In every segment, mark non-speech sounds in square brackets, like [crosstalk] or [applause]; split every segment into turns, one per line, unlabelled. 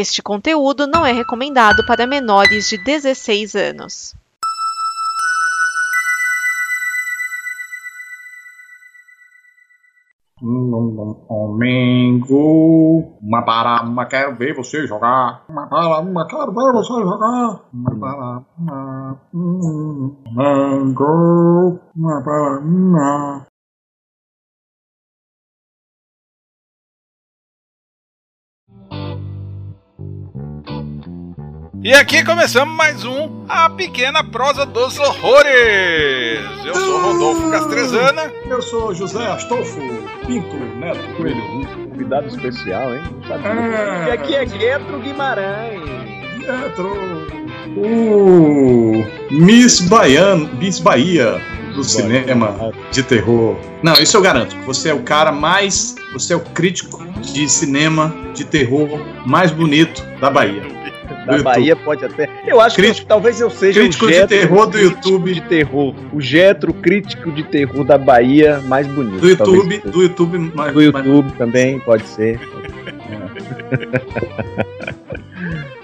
Este conteúdo não é recomendado para menores de 16 anos.
Domingo, uma para quero ver você jogar. Uma para quero ver você jogar. Uma para uma, uma.
E aqui começamos mais um A Pequena Prosa dos Horrores. Eu sou Rodolfo Castrezana.
Eu sou José Astolfo Pinto Neto Coelho.
Convidado especial, hein?
É.
E aqui é Getro Guimarães.
Pietro. O Miss Baiano, Miss Bahia do cinema de terror. Não, isso eu garanto. Você é o cara mais. Você é o crítico de cinema de terror mais bonito da Bahia.
Da
YouTube.
Bahia pode até. Eu acho
Crítico-
que talvez eu seja
crítico
o
de
Getro
terror do
crítico
YouTube.
de terror. O Getro crítico de terror da Bahia mais bonito.
Do YouTube, do YouTube, mais,
Do YouTube também pode ser. [laughs]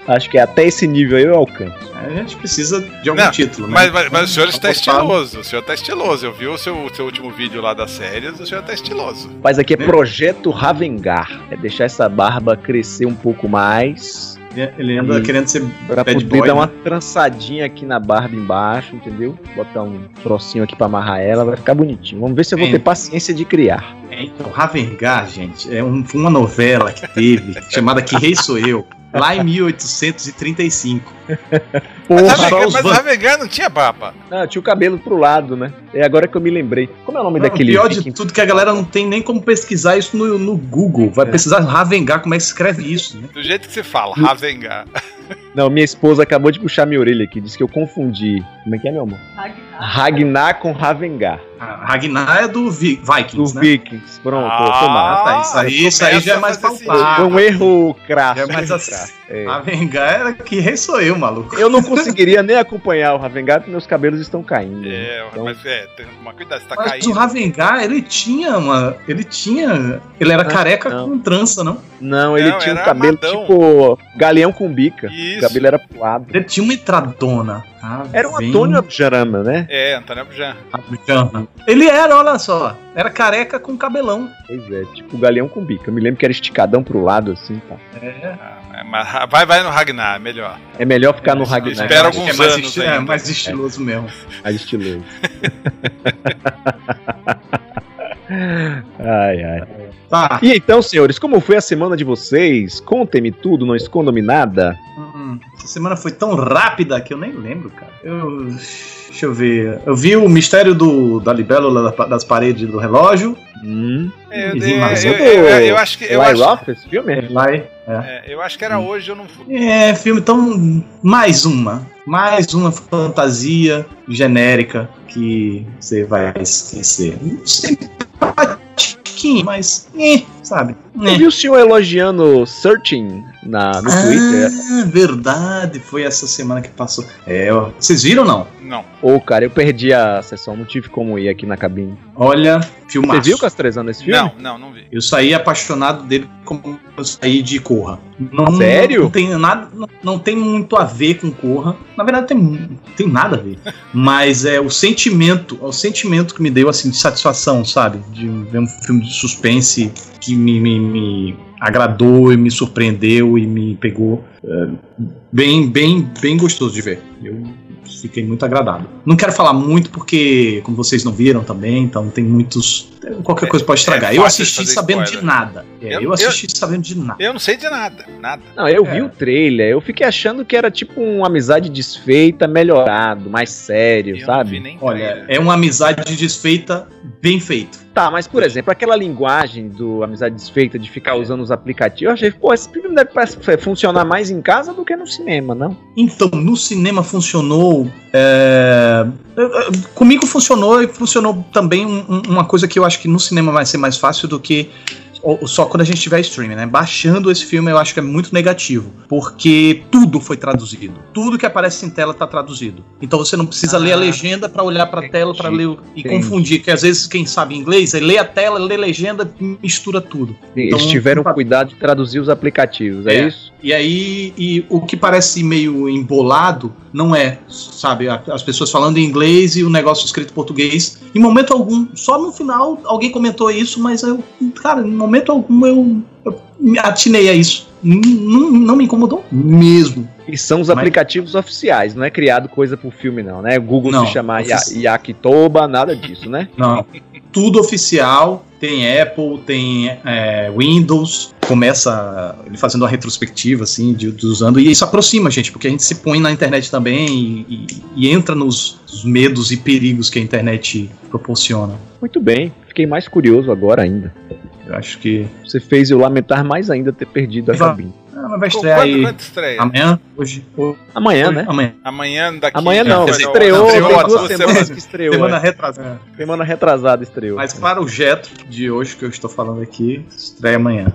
Acho que até esse nível aí eu alcanço.
mais- a gente precisa de algum
Não,
título, né?
Mas, mas- mas o senhor está estiloso. O senhor está estiloso. Eu vi o seu, seu último vídeo lá das séries. O senhor está estiloso.
Mas aqui é
Né?
Projeto Ravengar. É deixar essa barba crescer um pouco mais.
Ele anda
E-
querendo ser
Pra
Bad
poder
boy,
dar
né?
uma trançadinha aqui na barba embaixo, entendeu? Botar um trocinho aqui pra amarrar ela, vai ficar bonitinho. Vamos ver se eu vou
Sim.
ter paciência de criar.
É, então, Ravengar, gente, é um- uma novela que teve, [laughs] chamada Que Rei Sou Eu, lá em 1835.
Mas
Porra,
Ravengar-
só os
mas não tinha barba.
Ah, tinha o cabelo pro lado, né? É agora que eu me lembrei. Como é o nome
Não,
daquele
pior de
viking?
tudo que a galera não tem nem como pesquisar isso no, no Google. Vai precisar Ravengar, como é que se escreve isso, né?
Do jeito que se fala, Ravengar. [laughs]
Não, minha esposa acabou de puxar minha orelha aqui, disse que eu confundi. Como é que é, meu amor? Ragnar com Ravengar.
A Ragnar é do Vi-
Do
Vikings, né?
Vikings. Pronto,
Ah,
mal.
tá, isso aí- isso aí já é mais palpável.
Foi um erro crasso.
É mais assim.
É.
Ravengar era Que Rei Sou Eu, maluco.
Eu não conseguiria nem acompanhar o Ravengar porque meus cabelos estão caindo.
É,
Então-
mas é, tem uma cuidado, você tá
Mas
caindo.
o Ravengar, ele tinha uma. Ele tinha. Ele era
Não,
careca
não.
com trança, não?
Não, ele
Não,
tinha um cabelo
amadão.
tipo galeão com bica. O
Isso.
cabelo era pro lado.
Ele tinha uma entradona. Ah,
Era um
vem-
Antônio Abjarama, né?
É, Antônio Abjan.
Abujamra. Ele era, olha só. Era careca com cabelão.
Pois é, tipo galeão com bica. Eu me lembro que era esticadão pro lado, assim, tá.
Ah, é, mas ra- vai, vai no Ragnar, é melhor.
É melhor ficar no
Isso,
Ragnar.
espera alguns
é mais
anos
esti- é, mais estiloso mesmo.
Mais estiloso. [laughs] ai, ai.
Tá.
E então, senhores, como foi a semana de vocês? Contem-me tudo, não escondam-me nada.
Hum, essa semana foi tão rápida que eu nem lembro, cara. Eu. Deixa eu ver. Eu vi o mistério do, da libélula da- das paredes do relógio.
Hum.
É, Eu, eu-
mas
eu-
do-
eu- eu acho que. Eu
Eli
acho,
Roth, esse filme?
Lá é.
é, eu acho que era hoje, eu não fui.
É, filme tão. Mais uma. Mais uma fantasia genérica que você vai esquecer. Simpatiquinho, mas. É, sabe?
Eu
É.
vi o senhor elogiando Searching na, no Twitter.
Ah, verdade. Foi essa semana que passou. É, ó, vocês viram ou não?
Não.
Ô, cara, eu perdi a sessão, não tive como ir aqui na cabine.
Olha, filmaço.
Você viu Castrezano esse filme?
Não, não, não vi.
Eu saí apaixonado dele como eu saí de Corra. Não,
Sério?
Não tem nada, não, não tem muito a ver com Corra. Na verdade, tem, tem nada a ver. [laughs] Mas é o sentimento, é o sentimento que me deu assim de satisfação, sabe? De ver um filme de suspense que me, me, me agradou e me surpreendeu e me pegou é, bem, bem, bem gostoso de ver. Eu fiquei muito agradado. Não quero falar muito porque, como vocês não viram também, então tem muitos. Qualquer
É-
coisa pode estragar.
é
eu assisti sabendo
spoiler.
de nada. É,
Eu-
eu, assisti sabendo de nada.
Eu não sei de nada, nada.
Não, eu
É.
vi o trailer, eu fiquei achando que era tipo uma amizade desfeita, melhorado, mais sério,
Eu não
sabe?
vi nem
Olha, é uma amizade desfeita, bem feito.
Tá, mas por exemplo, aquela linguagem do amizade desfeita de ficar usando os aplicativos, eu achei, pô, esse filme deve funcionar mais em casa do que no cinema, não?
Então, no cinema funcionou. é, é, é, Comigo funcionou e funcionou também um- um- uma coisa que eu acho que no cinema vai ser mais fácil do que só quando a gente tiver streaming, né? Baixando esse filme eu acho que é muito negativo, porque tudo foi traduzido. Tudo que aparece em tela tá traduzido. Então você não precisa
Ah,
ler a legenda pra olhar pra tela pra ler o- e
entendi.
confundir, que às vezes quem sabe inglês, aí lê a tela, lê a legenda, mistura tudo.
Eles
Então,
tiveram
pra-
cuidado de traduzir os aplicativos, é,
É.
isso?
E aí, e o que parece meio embolado não é, sabe? a- As pessoas falando em inglês e o negócio escrito em português. Em momento algum, só no final alguém comentou isso, mas eu, cara, em momento algum eu, eu me atinei a isso. N- Não, não me incomodou mesmo.
E são os
Mas-
aplicativos oficiais, não é criado coisa pro filme, não, né? Google
Não,
se chamar Ya-
ofici-
Yakitoba, nada disso, né?
Não. Tudo oficial. Tem Apple, tem é, Windows. Começa ele fazendo uma retrospectiva, assim, de, de usando. E isso aproxima a gente, porque a gente se põe na internet também e, e- e entra nos, nos medos e perigos que a internet proporciona.
Muito bem, fiquei mais curioso agora ainda.
Eu acho que.
Você fez eu lamentar mais ainda ter perdido a cabine.
Ah, mas vai
Quando,
estrear aí
quando estreia?
amanhã, hoje. hoje
Amanhã, né?
Amanhã.
Amanhã daqui.
Amanhã não, estreou,
estreou
tem duas semanas que estreou.
Semana
é.
retrasada.
Semana retrasada estreou.
Mas para o Jetro de hoje que eu estou falando aqui, estreia amanhã.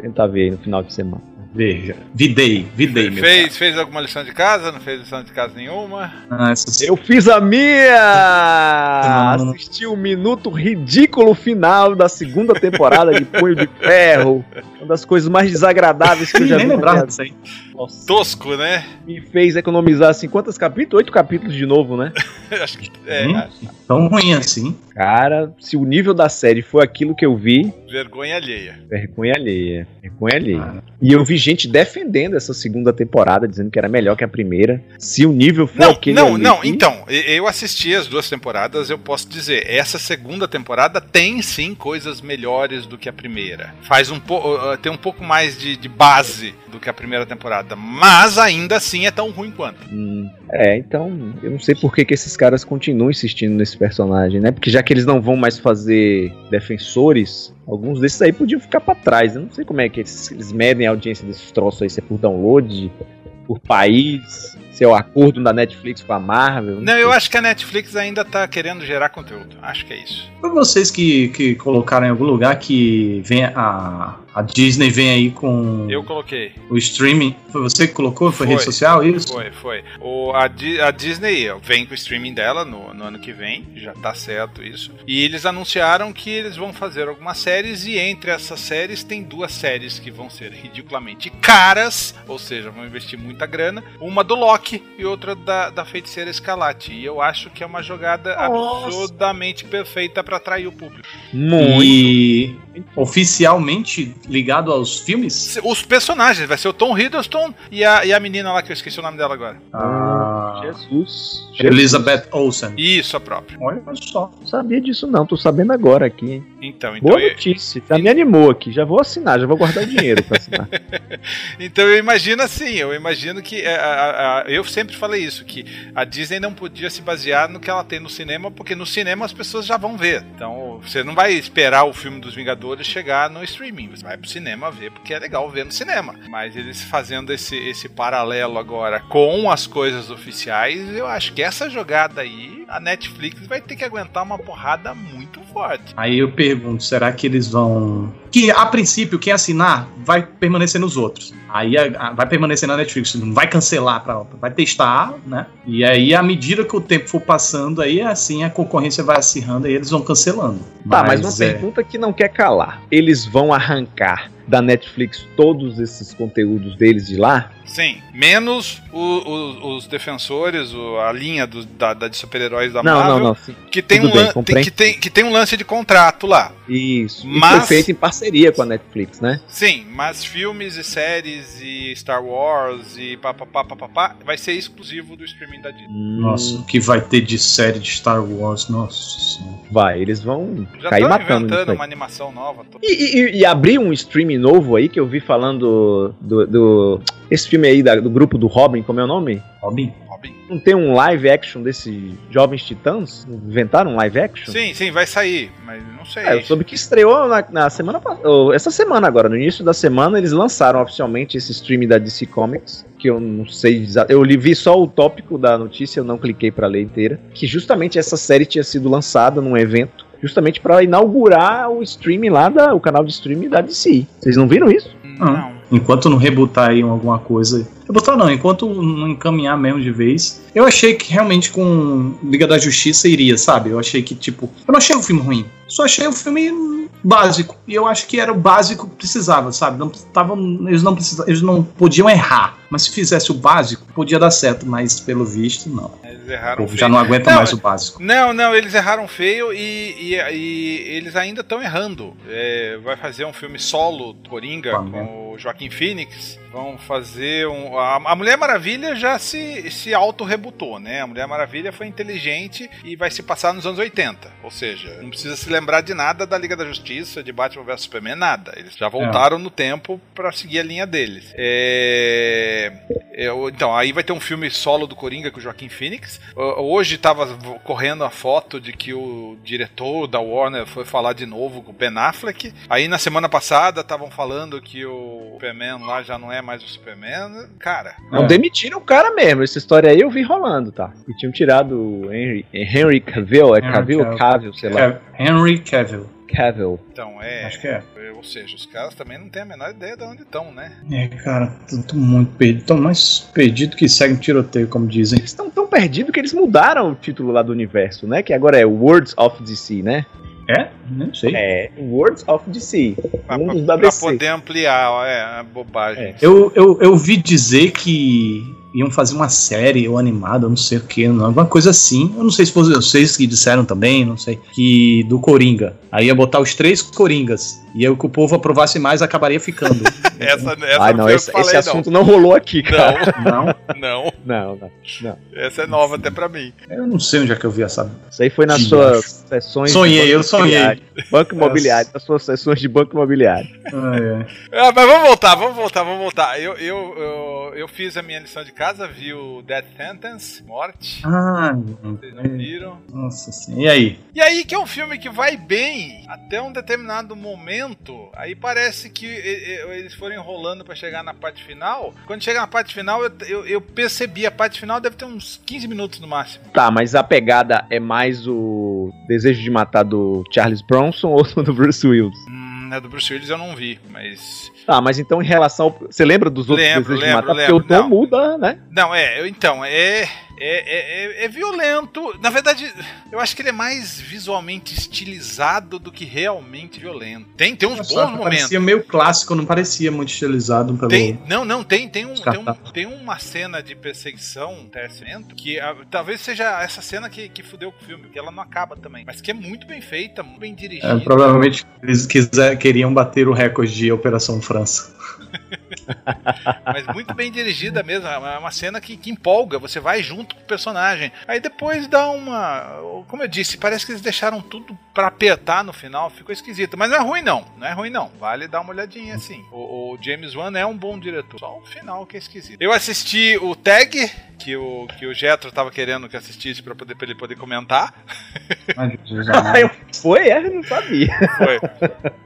Tentar ver aí no final de semana.
Veja. Videi, videi meu.
Fez, fez alguma lição de casa? Não fez lição de casa nenhuma?
Ah,
Eu fiz a minha!
Não, não.
Assisti o minuto ridículo final da segunda temporada de Punho de Ferro. Uma das coisas mais desagradáveis que eu já
nem
vi. na
lembrava disso aí.
Nossa,
Tosco, né?
me fez economizar assim, quantos capítulos? Oito capítulos de novo, né? [laughs]
Acho que é.
Hum, Tão ruim assim.
Cara, se o nível da série foi aquilo que eu vi,
Vergonha alheia.
vergonha alheia. Vergonha alheia.
Ah.
E eu vi gente defendendo essa segunda temporada, dizendo que era melhor que a primeira. Se o nível for
Não,
aquele.
não,
ali-
não. Então, eu assisti as duas temporadas, eu posso dizer, essa segunda temporada tem sim coisas melhores do que a primeira. Faz um pouco, tem um pouco mais de, de base do que a primeira temporada, mas ainda assim é tão ruim quanto.
Hum, é, então, eu não sei por que, que esses caras continuam insistindo nesse personagem, né? Porque já que eles não vão mais fazer defensores, alguns desses aí podiam ficar pra trás. Eu não sei como é que eles, eles medem a audiência desses troços aí, se é por download, por país, se é o acordo da Netflix com a Marvel.
Não, eu acho que a Netflix ainda tá querendo gerar conteúdo. Acho que é isso.
Foi vocês que, que colocaram em algum lugar que vem a, a Disney vem aí com
Eu coloquei.
o streaming. Foi você que colocou? Foi,
Foi.
rede social? Isso?
Foi, foi. O, a, Di- a Disney vem com o streaming dela no, no ano que vem, já tá certo isso. E eles anunciaram que eles vão fazer algumas séries, e entre essas séries tem duas séries que vão ser ridiculamente caras, ou seja, vão investir muita grana. Uma do Loki e outra da, da feiticeira Escalate. E eu acho que é uma jogada
Nossa.
absurdamente perfeita para atrair o público.
Muito.
E oficialmente ligado aos filmes?
Os personagens, vai ser o Tom Hiddleston e a, e a menina lá que eu esqueci o nome dela agora.
Ah,
Jesus. Jesus.
Elizabeth Olsen.
Isso, a própria.
Olha só.
Não sabia disso não, tô sabendo agora aqui. hein?
Então, então
Boa
eu-
notícia, já me animou aqui, já vou assinar, já vou guardar o dinheiro pra assinar. [laughs]
Então eu imagino assim, eu imagino que é, a- a- a- eu sempre falei isso, que a Disney não podia se basear no que ela tem no cinema, porque no cinema as pessoas já vão ver. Então você não vai esperar o filme dos Vingadores chegar no streaming, você vai pro cinema ver, porque é legal ver no cinema. Mas eles fazendo esse, esse paralelo agora com as coisas oficiais, eu acho que essa jogada aí, a Netflix vai ter que aguentar uma porrada muito forte.
Aí eu pergunto, será que eles vão. Que a princípio, quem assinar vai permanecer nos outros. Aí a- a- vai permanecer na Netflix, não vai cancelar pra vai testar, né? E aí, à medida que o tempo for passando, aí assim a concorrência vai acirrando e eles vão cancelando.
Tá, mas uma
é,
pergunta que não quer calar. Eles vão arrancar da Netflix todos esses conteúdos deles de lá?
Sim, menos o- o- os defensores, o- a linha do- da, da de super-heróis da
não,
Marvel,
não, não. sim.
que tem
Tudo
um
bem,
tem, que, tem, que tem um lance de contrato lá.
Isso. E
Mas-
foi feito em parceria com a Netflix, né?
Sim, mas filmes e séries e Star Wars e papapá, papapá, vai ser exclusivo do streaming da Disney.
Nossa, o que vai ter de série de Star Wars, nossa senhora.
Vai, eles vão
Já
cair
estão
matando nisso
inventando
aí.
uma animação nova. tô-
E, e, e abrir um streaming novo aí que eu vi falando do. do- esse filme aí da- do grupo do Robin, como é o nome?
Robin?
Robin.
Não tem um live action desse Jovens Titãs? Inventaram um live action?
Sim, sim, vai sair, mas não sei.
É, eu soube que estreou na, na semana passada. Essa semana agora, no início da semana, eles lançaram oficialmente esse stream da DC Comics. Que eu não sei Eu li vi só o tópico da notícia, eu não cliquei pra ler inteira. Que justamente essa série tinha sido lançada num evento justamente pra inaugurar o streaming lá, da, o canal de streaming da DC. Vocês não viram isso?
Não.
Enquanto não rebutar aí alguma coisa. Rebutar não, enquanto não encaminhar mesmo de vez. Eu achei que realmente com Liga da Justiça iria, sabe? Eu achei que, tipo. Eu não achei o filme ruim. Só achei o filme básico. E eu acho que era o básico que precisava, sabe? Não tavam, eles, não precisavam, eles não podiam errar. Mas se fizesse o básico, podia dar certo. Mas pelo visto, não.
Eles
O
erraram
povo
feio.
já não aguenta
Não,
mais o básico.
Não, não, eles erraram feio e, e, e eles ainda estão errando. É, vai fazer um filme solo Coringa
Aquaman.
com o Joaquim Phoenix. Vão fazer um. A, a Mulher Maravilha já se, se auto-rebutou, né? A Mulher Maravilha foi inteligente e vai se passar nos anos 80. Ou seja, não precisa se lembrar de nada da Liga da Justiça, de Batman vs Superman, nada. Eles já voltaram no tempo pra seguir a linha deles. É, é, então, aí vai ter um filme solo do Coringa com o Joaquim Phoenix. Ho- Hoje tava correndo a foto de que o diretor da Warner foi falar de novo com o Ben Affleck. Aí na semana passada estavam falando que o Superman lá já não é mais o Superman. Cara,
Não
É.
demitiram o cara mesmo. Essa história aí eu vi rolando, tá? E tinham tirado o Henry, Henry Cavill, é
Henry
Cavill ou
Cavill.
Cavill, sei lá.
Cav- Henry Cavill.
Cavill.
então é.
Acho que é.
Ou seja, os caras também não têm a menor ideia de onde estão, né?
É, cara, tô muito perdido. Tô mais perdido que segue um tiroteio, como dizem.
Eles estão tão perdidos que eles mudaram o título lá do universo, né? Que agora é Words of DC, né?
É? Nem sei.
É, Words of DC.
Pra,
Um
pra- pra poder ampliar, ó, é, é bobagem.
É.
Eu, eu, eu vi dizer que iam fazer uma série ou animada, não sei o que, alguma coisa assim. Eu não sei se foram vocês que disseram também, não sei. Que do Coringa. Aí ia botar os três Coringas. E aí o que o povo aprovasse mais acabaria ficando. [laughs]
Essa, essa
Ai,
não
não,
foi eu
esse,
que falei,
esse assunto não. rolou aqui, cara.
Não,
não,
não,
Não, não, não.
essa é nova até pra mim.
eu não sei onde é que eu vi essa.
Isso aí foi nas
Que
suas sessões. de
Sonhei, eu sonhei.
Banco imobiliário, nas suas sessões de banco imobiliário.
Ah, mas vamos voltar, vamos voltar, vamos voltar. Eu, eu, eu, eu fiz a minha lição de casa, vi o Death Sentence, Morte.
Ah,
Vocês não viram?
nossa senhora. E aí?
E aí que é um filme que vai bem até um determinado momento. Aí parece que eles foram enrolando pra chegar na parte final. Quando chega na parte final, eu, eu, eu percebi, a parte final deve ter uns 15 minutos no máximo.
Tá, mas a pegada é mais o desejo de matar do Charles Bronson [laughs] ou do Bruce Willis?
Hum, a do Bruce Willis eu não vi, mas.
Tá, mas então em relação ao... Você lembra dos outros
Lembro,
desejos
lembro,
de matar?
lembro.
Porque o tom
Não.
muda, né?
Não, é, eu- então, é, é, é, é- é violento. Na verdade, eu acho que ele é mais visualmente estilizado do que realmente violento. Tem, tem uns bons momentos.
Parecia meio clássico, não parecia muito estilizado pelo.
Tem, não, não, tem, tem, um, tem, um- tem uma cena de perseguição, um terceiro, que ah, talvez seja essa cena que, que fudeu com o filme, porque ela não acaba também. Mas que é muito bem feita, muito bem dirigida.
É, provavelmente eles quiser, queriam bater o recorde de Operação França.
Mas muito bem dirigida mesmo. É uma cena que, que empolga, você vai junto com o personagem. Aí depois dá uma. Como eu disse, parece que eles deixaram tudo pra apertar no final, ficou esquisito. Mas não é ruim, não. Não é ruim, não. Vale dar uma olhadinha assim. O, o James Wan é um bom diretor. Só o final que é esquisito. Eu assisti o Tag, que o, que o Jetro tava querendo que assistisse pra, poder, pra ele poder comentar.
Ah, [laughs] Foi? É, eu não sabia.
Foi.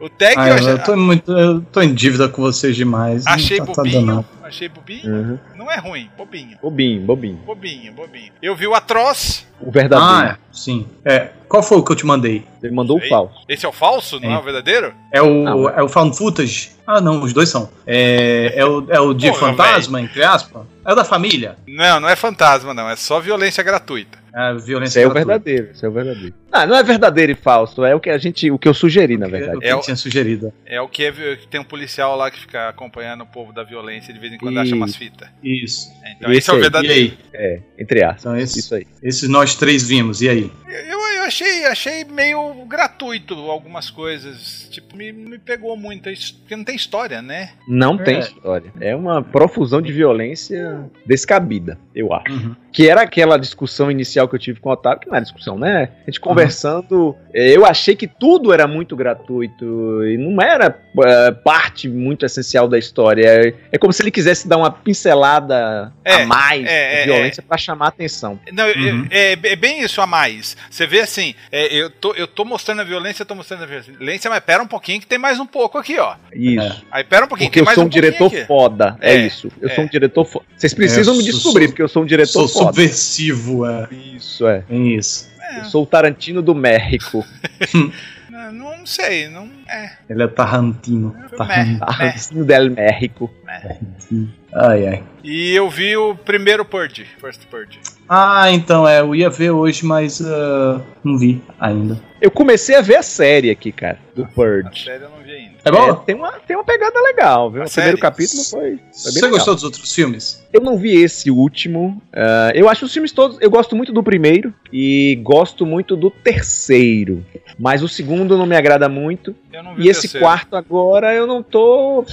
O Tag
Ai,
eu,
eu, tô muito, eu tô em dívida com vocês demais. não
achei
tá- tá
bobinho.
danado.
achei bobinho.
Uhum.
Não é ruim, bobinho.
Bobinho, bobinho.
Bobinho, bobinho. Eu vi o Atroz.
O verdadeiro.
Ah, é, sim. É, qual foi o que eu te mandei?
Ele mandou o falso.
Esse é o falso, não é,
É.
o verdadeiro?
É o,
Não.
é o Found Footage? Ah, não, os dois são. É, é, o, é o [laughs] de
Porra,
fantasma, entre aspas? É o da família?
Não, não é fantasma, não. É só violência gratuita.
É
Esse
violência
é o
gratuita.
verdadeiro, esse é o verdadeiro. Ah, não é verdadeiro e falso, é o que a gente, o que eu sugeri, na
É o
verdade.
que
É
tinha sugerido.
É o que, é tem um policial lá que fica acompanhando o povo da violência de vez em quando acha umas fitas.
Isso.
É, Então
Esse
esse é o verdadeiro.
É, entre aspas.
Então, esse,
Isso aí.
esses nós três vimos, e aí?
Eu, eu achei, achei meio gratuito algumas coisas. Tipo, me, me pegou muito. isso- Porque não tem história, né?
Não tem
É.
história. É uma profusão de violência descabida, eu acho.
Uhum.
Que era aquela discussão inicial que eu tive com o Otávio, que não era discussão, né? A gente conversando, eh, eu achei que tudo era muito gratuito e não era eh, parte muito essencial da história. É, é como se ele quisesse dar uma pincelada
É,
a mais
é,
de
é,
violência pra chamar a atenção.
Não, é-
Uhum.
é, é bem isso a mais. Você vê assim, é, eu, tô, eu tô mostrando a violência, eu tô mostrando a violência, mas pera um pouquinho que tem mais um pouco aqui, ó.
Isso.
Aí pera um pouquinho,
Porque
tem
eu
mais
sou um,
pouquinho
diretor
aqui.
foda. É,
É,
isso. Eu
é.
sou um diretor foda. Vocês precisam
É,
me
sou-
descobrir,
sou-
porque eu sou um diretor
Sou
foda.
subversivo, é.
Isso, é.
É isso.
É,
Eu sou o Tarantino do México. [laughs]
não, não sei, não. É.
Ele é Tarantino.
Foi
Tarantino.
meh.
Tarantino del México.
Ai, ai.
E eu vi o primeiro Purge, First Purge.
Ah, então, é, eu ia ver hoje, mas ah, não vi ainda.
Eu comecei a ver a série aqui, cara, do
A
Purge.
série eu não vi.
É bom?
É, tem, uma, tem uma pegada legal, viu?
A
O primeiro
série?
capítulo foi, foi bem
Você
legal.
gostou dos outros filmes?
Eu não vi esse último. ah, eu acho os filmes todos. Eu gosto muito do primeiro e gosto muito do terceiro. Mas o segundo não me agrada muito.
Eu não vi
E
o
esse
terceiro.
quarto agora eu não tô.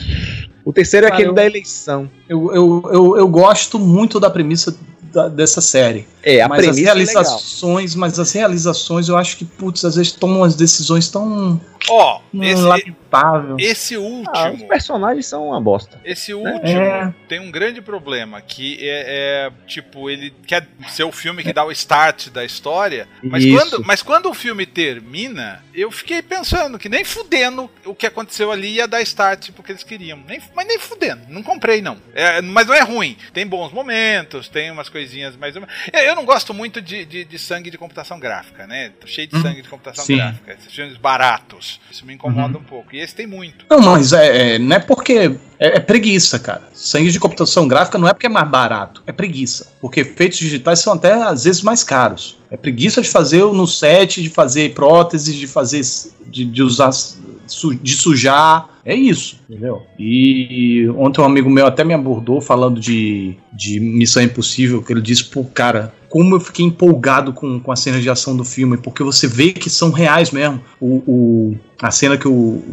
O terceiro é
Cara,
aquele
eu-
da eleição.
Eu, eu, eu, eu gosto muito da premissa da- dessa série.
É, a
mas as
premissa é legal.
realizações, mas as realizações eu acho que, putz, às vezes tomam umas decisões tão
Ó,
hum,
esse,
lamentáveis.
esse
Ah, os
último.
personagens são uma bosta.
Esse
É.
último tem um grande problema, que é, é, tipo, ele quer ser o filme que dá o start da história, mas
Isso.
quando, mas quando o filme termina, eu fiquei pensando que nem fudendo o que aconteceu ali ia dar start porque eles queriam. Nem, mas nem fudendo, não comprei não. É, mas não é ruim, tem bons momentos, tem umas coisinhas mais ou menos. Eu, eu não gosto muito de, de, de sangue de computação gráfica, né? Tô cheio de
Uhum.
sangue de computação
Sim.
gráfica, esses filmes baratos. Isso me incomoda
Uhum.
um pouco. E esse tem muito.
Não, mas é, é- não é porque. É, é preguiça, cara. Sangue de computação gráfica não é porque é mais barato, é preguiça. Porque efeitos digitais são até às vezes mais caros. É preguiça de fazer no set, de fazer próteses, de fazer. de, de usar. De sujar. É isso, entendeu? E ontem um amigo meu até me abordou falando de, de Missão Impossível, que ele disse, pô, cara, como eu fiquei empolgado com, com a cena de ação do filme, porque você vê que são reais mesmo. O, o- a cena que o,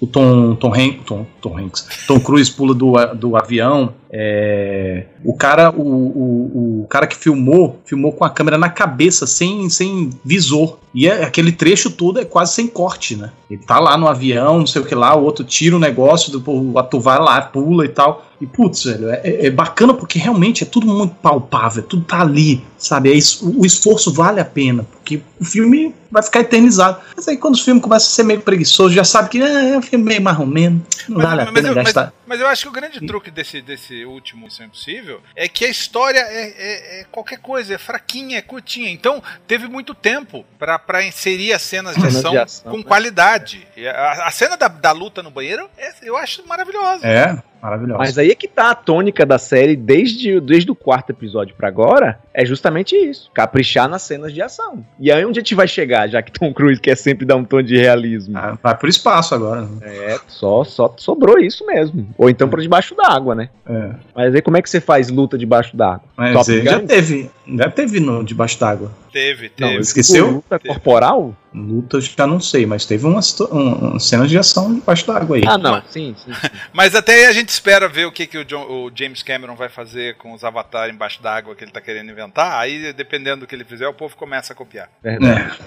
o Tom, Tom, Han- Tom, Tom Hanks, Tom Cruise pula do, do avião. é, o cara, o, o, o cara que filmou, filmou com a câmera na cabeça, sem, sem visor. E é- aquele trecho todo é quase sem corte, né? Ele tá lá no avião, não sei o que lá, o outro tira o negócio, depois o ator vai lá, pula e tal. E putz, velho, é, é- é bacana porque realmente é tudo muito palpável, tudo tá ali, sabe? É isso- o esforço vale a pena, porque o filme vai ficar eternizado. Mas aí quando o filme começa a ser meio preguiçoso, já sabe que é, é um filme meio menos, não
Mas-
vale a
mas
pena
eu- mas-
gastar.
Mas eu acho que o grande truque desse, desse último Missão Impossível é que a história é, é- é qualquer coisa, é fraquinha, é curtinha. Então teve muito tempo pra pra inserir as cenas de ação,
de ação,
com
né?
qualidade. E A, a cena da, da luta no banheiro é- eu acho maravilhosa.
É, maravilhoso.
Mas aí é que tá a tônica da série desde, desde o quarto episódio pra agora. É justamente isso. Caprichar nas cenas de ação. E aí onde a gente vai chegar, já que Tom Cruise quer sempre dar um tom de realismo?
Ah, vai pro espaço agora. né?
É, só, só sobrou isso mesmo. Ou então pra debaixo d'água, né?
É.
Mas aí como é que você faz luta debaixo d'água?
Mas
Top
ele já teve, já teve no debaixo d'água.
Teve,
Não,
teve.
esqueceu?
tipo, Luta corporal?
Luta eu já não sei, mas teve umas um, um, cenas de ação debaixo d'água aí.
Ah, não. Sim, sim. sim. [laughs]
Mas até aí a gente espera ver o que, que o, John- o James Cameron vai fazer com os avatares embaixo d'água que ele tá querendo inventar. Aí, dependendo do que ele fizer, o povo começa a copiar.
Verdade.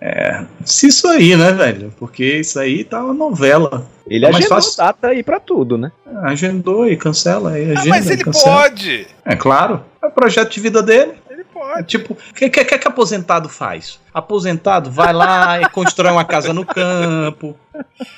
É, se isso aí, né, velho? Porque isso aí tá uma novela.
Ele
É mais
agendou
fácil.
data aí pra tudo, né?
Agendou e cancela, aí
Ah,
agenda
mas
e
ele
cancela.
pode!
É claro, é o projeto de vida dele. Tipo, o que, que, que aposentado faz? Aposentado vai lá e constrói uma casa no campo.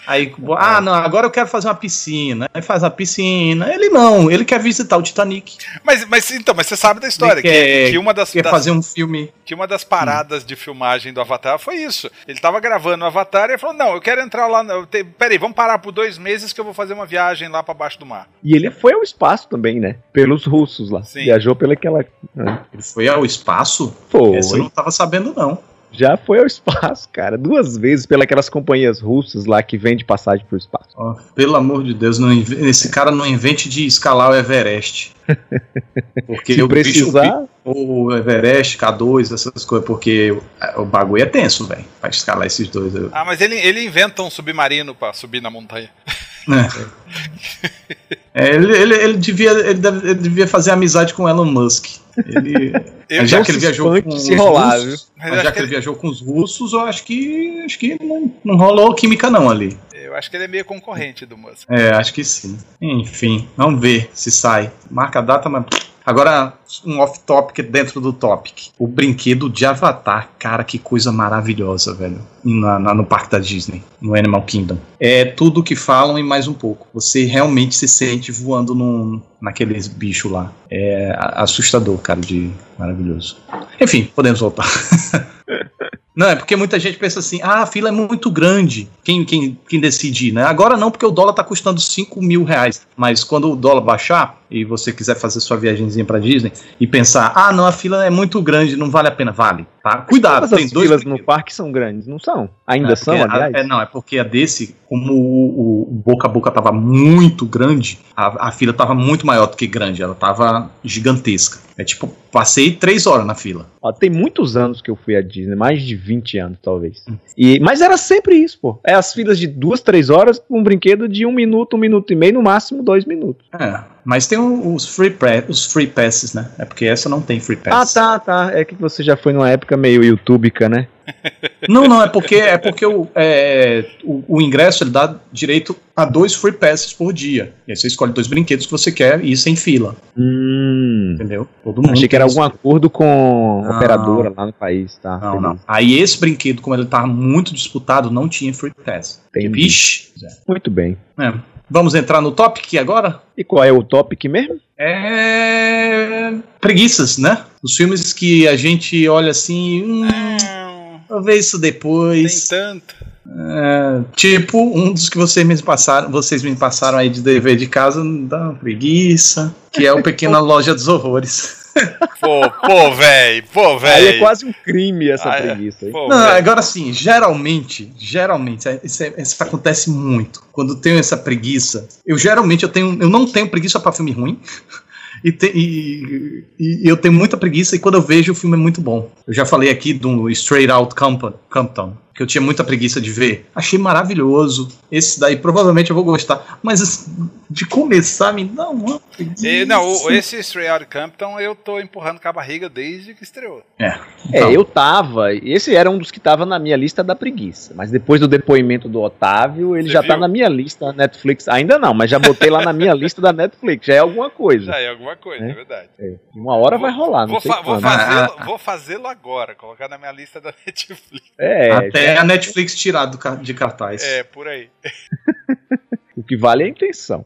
Aí, [laughs] ah, não, agora eu quero fazer uma piscina. Aí faz a piscina. Ele não, ele quer visitar o Titanic.
Mas, mas então, mas você sabe da história,
Ele
que,
quer-
que uma das,
Quer
das-
fazer um filme.
que uma das paradas de filmagem do Avatar foi isso. Ele tava gravando o Avatar e ele falou: Não, eu quero entrar lá. Eu te- Peraí, vamos parar por dois meses que eu vou fazer uma viagem lá pra baixo do mar.
E ele foi ao espaço também, né? Pelos russos lá.
Sim.
Viajou pelaquela. né?
Ele foi ao espaço?
Foi.
Essa eu não tava sabendo, não.
Já foi ao espaço, cara. Duas vezes pelas companhias russas lá que vende passagem pro espaço.
Ó, pelo amor de Deus, não inve- esse cara não invente de escalar o Everest. [laughs] Porque
Se
o bicho,
precisar,
o Everest, K2, essas coisas, porque o, bagulho é tenso, velho. Pra escalar esses dois. eu-
Ah, mas ele, ele inventa um submarino pra subir na montanha.
É, [laughs] ele, ele, ele devia, ele, deve- ele devia fazer amizade com o Elon Musk. Ele, [laughs] já que ele viajou com os
rolar,
russos, já
acho
que ele- viajou com os russos, eu acho que acho que não, não rolou química não ali.
Eu acho que ele é meio concorrente do Musk.
É, acho que sim. Enfim, vamos ver se sai. Marca a data, mas Agora, um off-topic dentro do topic. O brinquedo de Avatar, cara, que coisa maravilhosa, velho. Na, na- no parque da Disney, no Animal Kingdom. É tudo que falam e mais um pouco. Você realmente se sente voando num, naqueles bichos lá. É assustador, cara, de maravilhoso. Enfim, podemos voltar. [laughs] Não, é porque muita gente pensa assim, ah, a fila é muito grande, quem, quem, quem decide né? Agora não, porque o dólar tá custando 5 mil reais, mas quando o dólar baixar e você quiser fazer sua viagemzinha pra Disney e pensar, ah, não, a fila é muito grande, não vale a pena, vale, tá? Cuidado, tem
as
dois
filas no
brinquedos.
parque são grandes, não são? Ainda
É,
são,
porque a-
aliás?
é, não, é porque a desse, como o, o- boca a boca tava muito grande, a, a fila tava muito maior do que grande, ela tava gigantesca. É tipo, passei três horas na fila.
Ó, tem muitos anos que eu fui à Disney, mais de 20 anos, talvez.
Hum.
E, mas era sempre isso, pô. É as filas de duas, três horas um brinquedo de um minuto, um minuto e meio, no máximo dois minutos.
É, mas tem os free, os free passes, né? É porque essa não tem free
Ah,
pass.
tá, tá. É que você já foi numa época meio youtubica, né? [laughs]
Não, não, é porque é porque o, é, o, o ingresso ele dá direito a dois free passes por dia. E aí você escolhe dois brinquedos que você quer e ir sem fila,
Hum.
entendeu? Todo mundo
Achei que era algum acordo com
Não.
operadora lá no país, tá?
Não, não.
beleza.
Aí esse brinquedo, como ele tava muito disputado, não tinha free pass. Vixe.
Muito bem.
É. Vamos entrar no topic agora?
E qual é o topic mesmo?
É. Preguiças, né? Os filmes que a gente olha assim. Hum,
Não,
vou ver isso depois.
tanto.
É, tipo, um dos que vocês me passaram, vocês me passaram aí de dever de casa, dá uma preguiça, que é o Pequena [laughs] Loja dos Horrores.
Pô, pô, velho, pô,
Aí é
velho.
quase um crime essa
Ah, é.
preguiça. hein?
Pô,
Não,
véi.
agora sim, geralmente, geralmente, é- isso, é- isso acontece muito. Quando eu tenho essa preguiça, eu geralmente eu tenho, eu não tenho preguiça pra filme ruim. [laughs] E, te- e- e- e eu tenho muita preguiça e quando eu vejo o filme é muito bom. Eu já falei aqui do Straight Out Compton, Compton que eu tinha muita preguiça de ver. Achei maravilhoso. Esse daí provavelmente eu vou gostar. Mas assim, de começar me dá uma preguiça.
E, não, o- esse Stray Out Campton eu tô empurrando com a barriga desde que estreou.
É,
É,
então.
eu tava. Esse era um dos que tava na minha lista da preguiça. Mas depois do depoimento do Otávio, ele
Você
já tá
viu?
na minha lista da Netflix. Ainda não, mas já botei lá na minha lista da Netflix. Já é alguma coisa.
Já é alguma coisa,
É.
é, verdade.
É, Uma hora vai rolar, não
vou,
sei
fa- vou
quando.
fazê-lo
Ah,
vou fazê-lo agora, colocar na minha lista da [laughs] Netflix.
É,
Até a Netflix tirar do, ca- de cartaz.
É, por aí. [laughs]
o que vale é a intenção.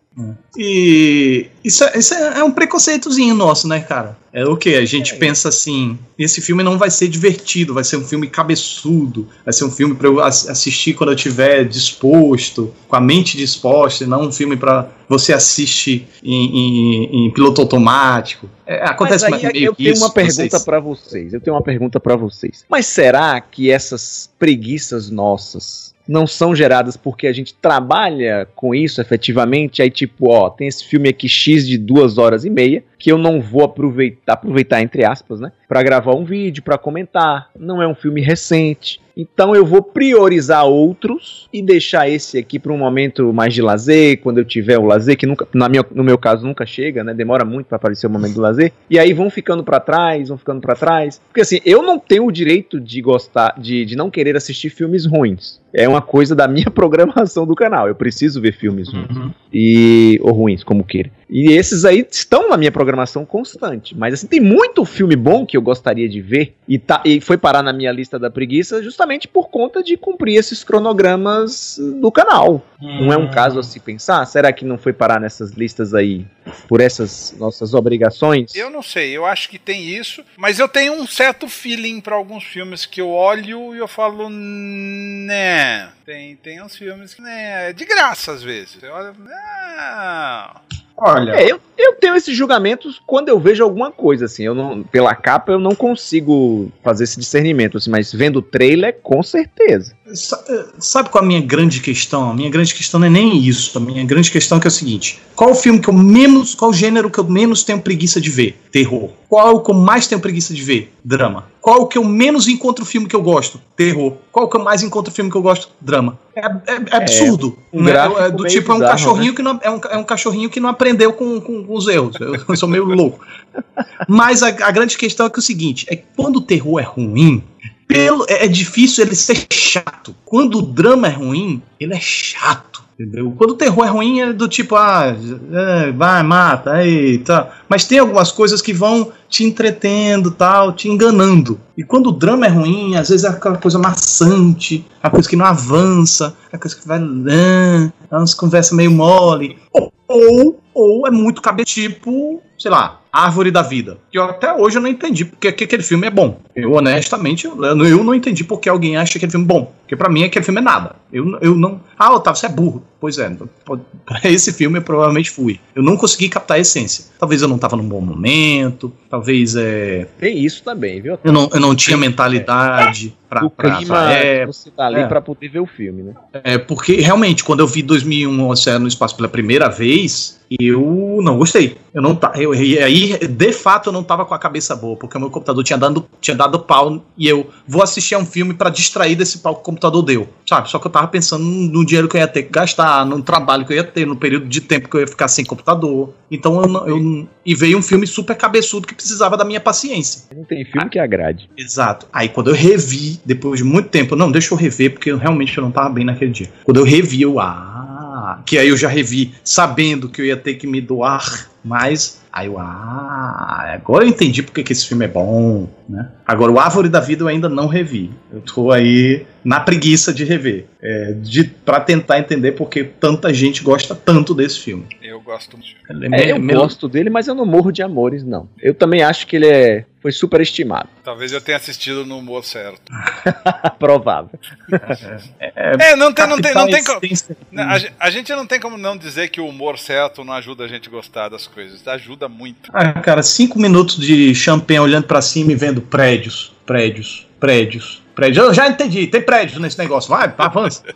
E isso, é, isso é é um preconceitozinho nosso, né, cara? É o que? A gente
É.
pensa assim: esse filme não vai ser divertido, vai ser um filme cabeçudo, vai ser um filme pra eu ass- assistir quando eu estiver disposto, com a mente disposta, e não um filme pra você assistir em, em- em piloto automático. É, acontece
Mas aí
meio
eu
que
tenho
isso.
uma pergunta pra vocês. Eu tenho uma pergunta pra vocês. Mas será que essas preguiças nossas não são geradas porque a gente trabalha com isso efetivamente? Aí tipo, ó, tem esse filme aqui X de duas horas e meia que eu não vou aproveitar, aproveitar entre aspas, né, Pra gravar um vídeo, pra comentar. Não é um filme recente. Então eu vou priorizar outros e deixar esse aqui para um momento mais de lazer, quando eu tiver o lazer, que nunca, na minha, no meu caso nunca chega, né? Demora muito para aparecer o momento do lazer. E aí vão ficando para trás, vão ficando para trás. Porque assim, eu não tenho o direito de gostar, de, de não querer assistir filmes ruins. É uma coisa da minha [laughs] programação do canal. Eu preciso ver filmes ruins
Uhum.
e ou ruins, como queira. E esses aí estão na minha programação constante. Mas assim, tem muito filme bom que eu gostaria de ver e, tá, e foi parar na minha lista da preguiça justamente por conta de cumprir esses cronogramas do canal. Não é um caso a se pensar? Será que não foi parar nessas listas aí por essas nossas obrigações?
Eu não sei, eu acho que tem isso, mas eu tenho um certo feeling pra alguns filmes que eu olho e eu falo, né. Tem, tem uns filmes que, né, é de graça às vezes. Você olha, não.
Olha,
É, eu, eu tenho esses julgamentos quando eu vejo alguma coisa, assim. Eu não, pela capa eu não consigo fazer esse discernimento, assim, mas vendo o trailer, com certeza.
Eh, Sabe qual é a minha grande questão? A minha grande questão não é nem isso. A minha grande questão é, que é o seguinte: qual o filme que eu menos, qual o gênero que eu menos tenho preguiça de ver? Terror. Qual é o que eu mais tenho preguiça de ver? Drama. Qual o que eu menos encontro filme que eu gosto? Terror. Qual o que eu mais encontro filme que eu gosto? Drama. É, é- é absurdo.
um
né? É do tipo, é um
bizarro,
cachorrinho que não é um, é um cachorrinho que não aprendeu com, com- com os erros. Eu, eu sou meio louco. Mas a, a grande questão é que é o seguinte: é que quando o terror é ruim, pelo, é, é difícil ele ser chato. Quando o drama é ruim, ele é chato. Entendeu? Quando o terror é ruim, é do tipo, ah, é, vai, mata, aí, tá. Mas tem algumas coisas que vão te entretendo, tal, te enganando. E quando o drama é ruim, às vezes é aquela coisa maçante, a coisa que não avança, a coisa que vai. Ah, umas conversas meio mole. Ou, ou, ou é muito cabe tipo, sei lá, Árvore da Vida. Que eu até hoje eu não entendi porque que aquele filme é bom. Eu, honestamente, eu, eu não entendi porque alguém acha aquele filme bom. Porque pra mim aquele filme é nada. Eu, eu não. Ah, Otávio, você é burro. Pois é, pra [laughs] esse filme eu provavelmente fui. Eu não consegui captar a essência. Talvez eu não tava num bom momento, talvez é.
Tem isso também, viu?
Eu não, eu não tinha mentalidade é. pra,
o
pra,
clima
pra é,
você tá ali
é.
pra poder ver o filme, né?
É, porque realmente, quando eu vi 2001 Oceano no Espaço pela primeira vez, eu não gostei. Eu não tá, eu, e aí, de fato, eu não tava com a cabeça boa, porque o meu computador tinha dado, tinha dado pau e eu vou assistir a um filme para distrair desse pau que o computador deu, sabe? Só que eu tava pensando no dinheiro que eu ia ter que gastar, no trabalho que eu ia ter, no período de tempo que eu ia ficar sem computador. Então eu, eu e veio um filme super cabeçudo que precisava da minha paciência.
Não tem filme que agrade.
Exato. Aí quando eu revi, depois de muito tempo, não, deixa eu rever, porque eu, realmente eu não tava bem naquele dia. Quando eu revi, eu, ah, que aí eu já revi sabendo que eu ia ter que me doar mais. Aí eu, ah, agora eu entendi porque que esse filme é bom, né? Agora, o Árvore da Vida eu ainda não revi. Eu tô aí na preguiça de rever. É, de, pra tentar entender porque tanta gente gosta tanto desse filme.
Eu gosto muito.
Ele
É, eu
me- me-
gosto dele, mas eu não morro de amores, não. Eu também acho que ele é, foi superestimado. [laughs]
Talvez eu tenha assistido no humor certo. [laughs]
Provável. [laughs]
É, não tem, não tem, não tem como. A, a gente não tem como não dizer que o humor certo não ajuda a gente a gostar das coisas. Ajuda muito.
Ah, cara, cinco minutos de champanhe olhando pra cima e vendo prédios, prédios, prédios, prédios. Eu já entendi, tem prédios nesse negócio. Vai, avança. [laughs]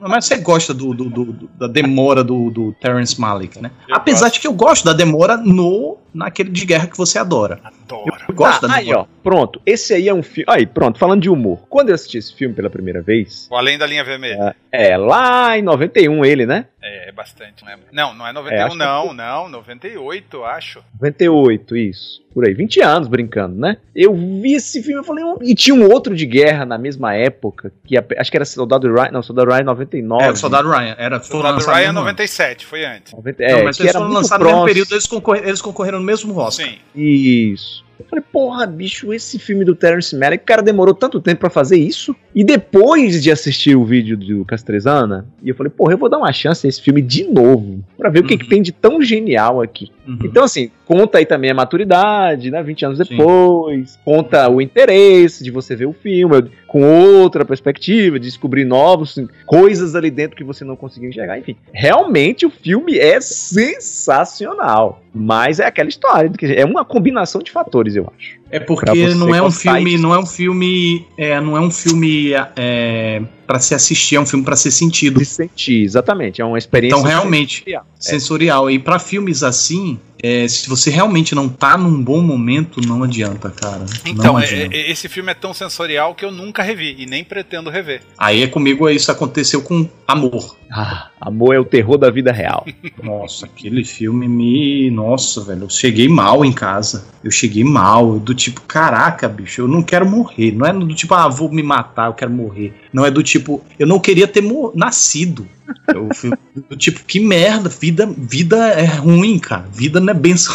Mas você gosta do, do- do- da demora do, do Terrence Malick, né?
Eu
Apesar
gosto.
de que eu gosto da demora no naquele de guerra que você adora.
Adoro.
Eu gosto
Ah,
da
aí, ó, pronto. Esse aí é um filme. Aí, pronto, falando de humor. Quando eu assisti esse filme pela primeira vez,
O Além da Linha Vermelha.
é lá em 91 ele, né?
É, é bastante, não lembro. Não, não é
É,
91,
acho que
não, não. 98, acho.
98, isso. Por aí, 20 anos brincando, né? Eu vi esse filme e falei, "Hum", e tinha um outro de guerra na mesma época, que a- acho que era Soldado Ryan, não, Soldado Ryan 99.
É, o Soldado Ryan. Era,
Soldado Ryan
no mesmo ano.
97, foi antes.
90,
Não,
é,
mas
que
eles
era
foram lançados no mesmo período, eles, concorre- eles concorreram no mesmo Oscar.
Sim.
Isso. Eu falei, porra, bicho, esse filme do Terrence Malick, o cara demorou tanto tempo pra fazer isso. E depois de assistir o vídeo do Castrezana, e eu falei, porra, eu vou dar uma chance a esse filme de novo, pra ver o que,
Uhum.
que tem de tão genial aqui.
Uhum.
Então, assim, conta aí também a maturidade, né? 20 anos
Sim.
depois, conta o interesse de você ver o filme com outra perspectiva, de descobrir novos coisas ali dentro que você não conseguiu enxergar. Enfim, realmente o filme é sensacional. Mas é aquela história, é uma combinação de fatores, eu acho.
É
Pra
porque não é um filme, não é um filme, é, não é um filme é, para se assistir, é um filme para ser sentido.
De sentir, exatamente. É uma experiência.
Então realmente
sensorial.
sensorial. E para filmes assim, é, se você realmente não tá num bom momento, não adianta, cara.
Então,
não
é-
adianta.
é- esse filme é tão sensorial que eu nunca revi e nem pretendo rever.
Aí é comigo isso aconteceu com Amor.
Ah, amor é o terror da vida real. [laughs]
Nossa, aquele filme me, nossa, velho, eu cheguei mal em casa. Eu cheguei mal, do tipo, caraca, bicho, eu não quero morrer. Não é do tipo, ah, vou me matar, eu quero morrer. Não é do tipo, eu não queria ter nascido. Eu fui do tipo, que merda, vida, vida é ruim, cara. Vida não é benção.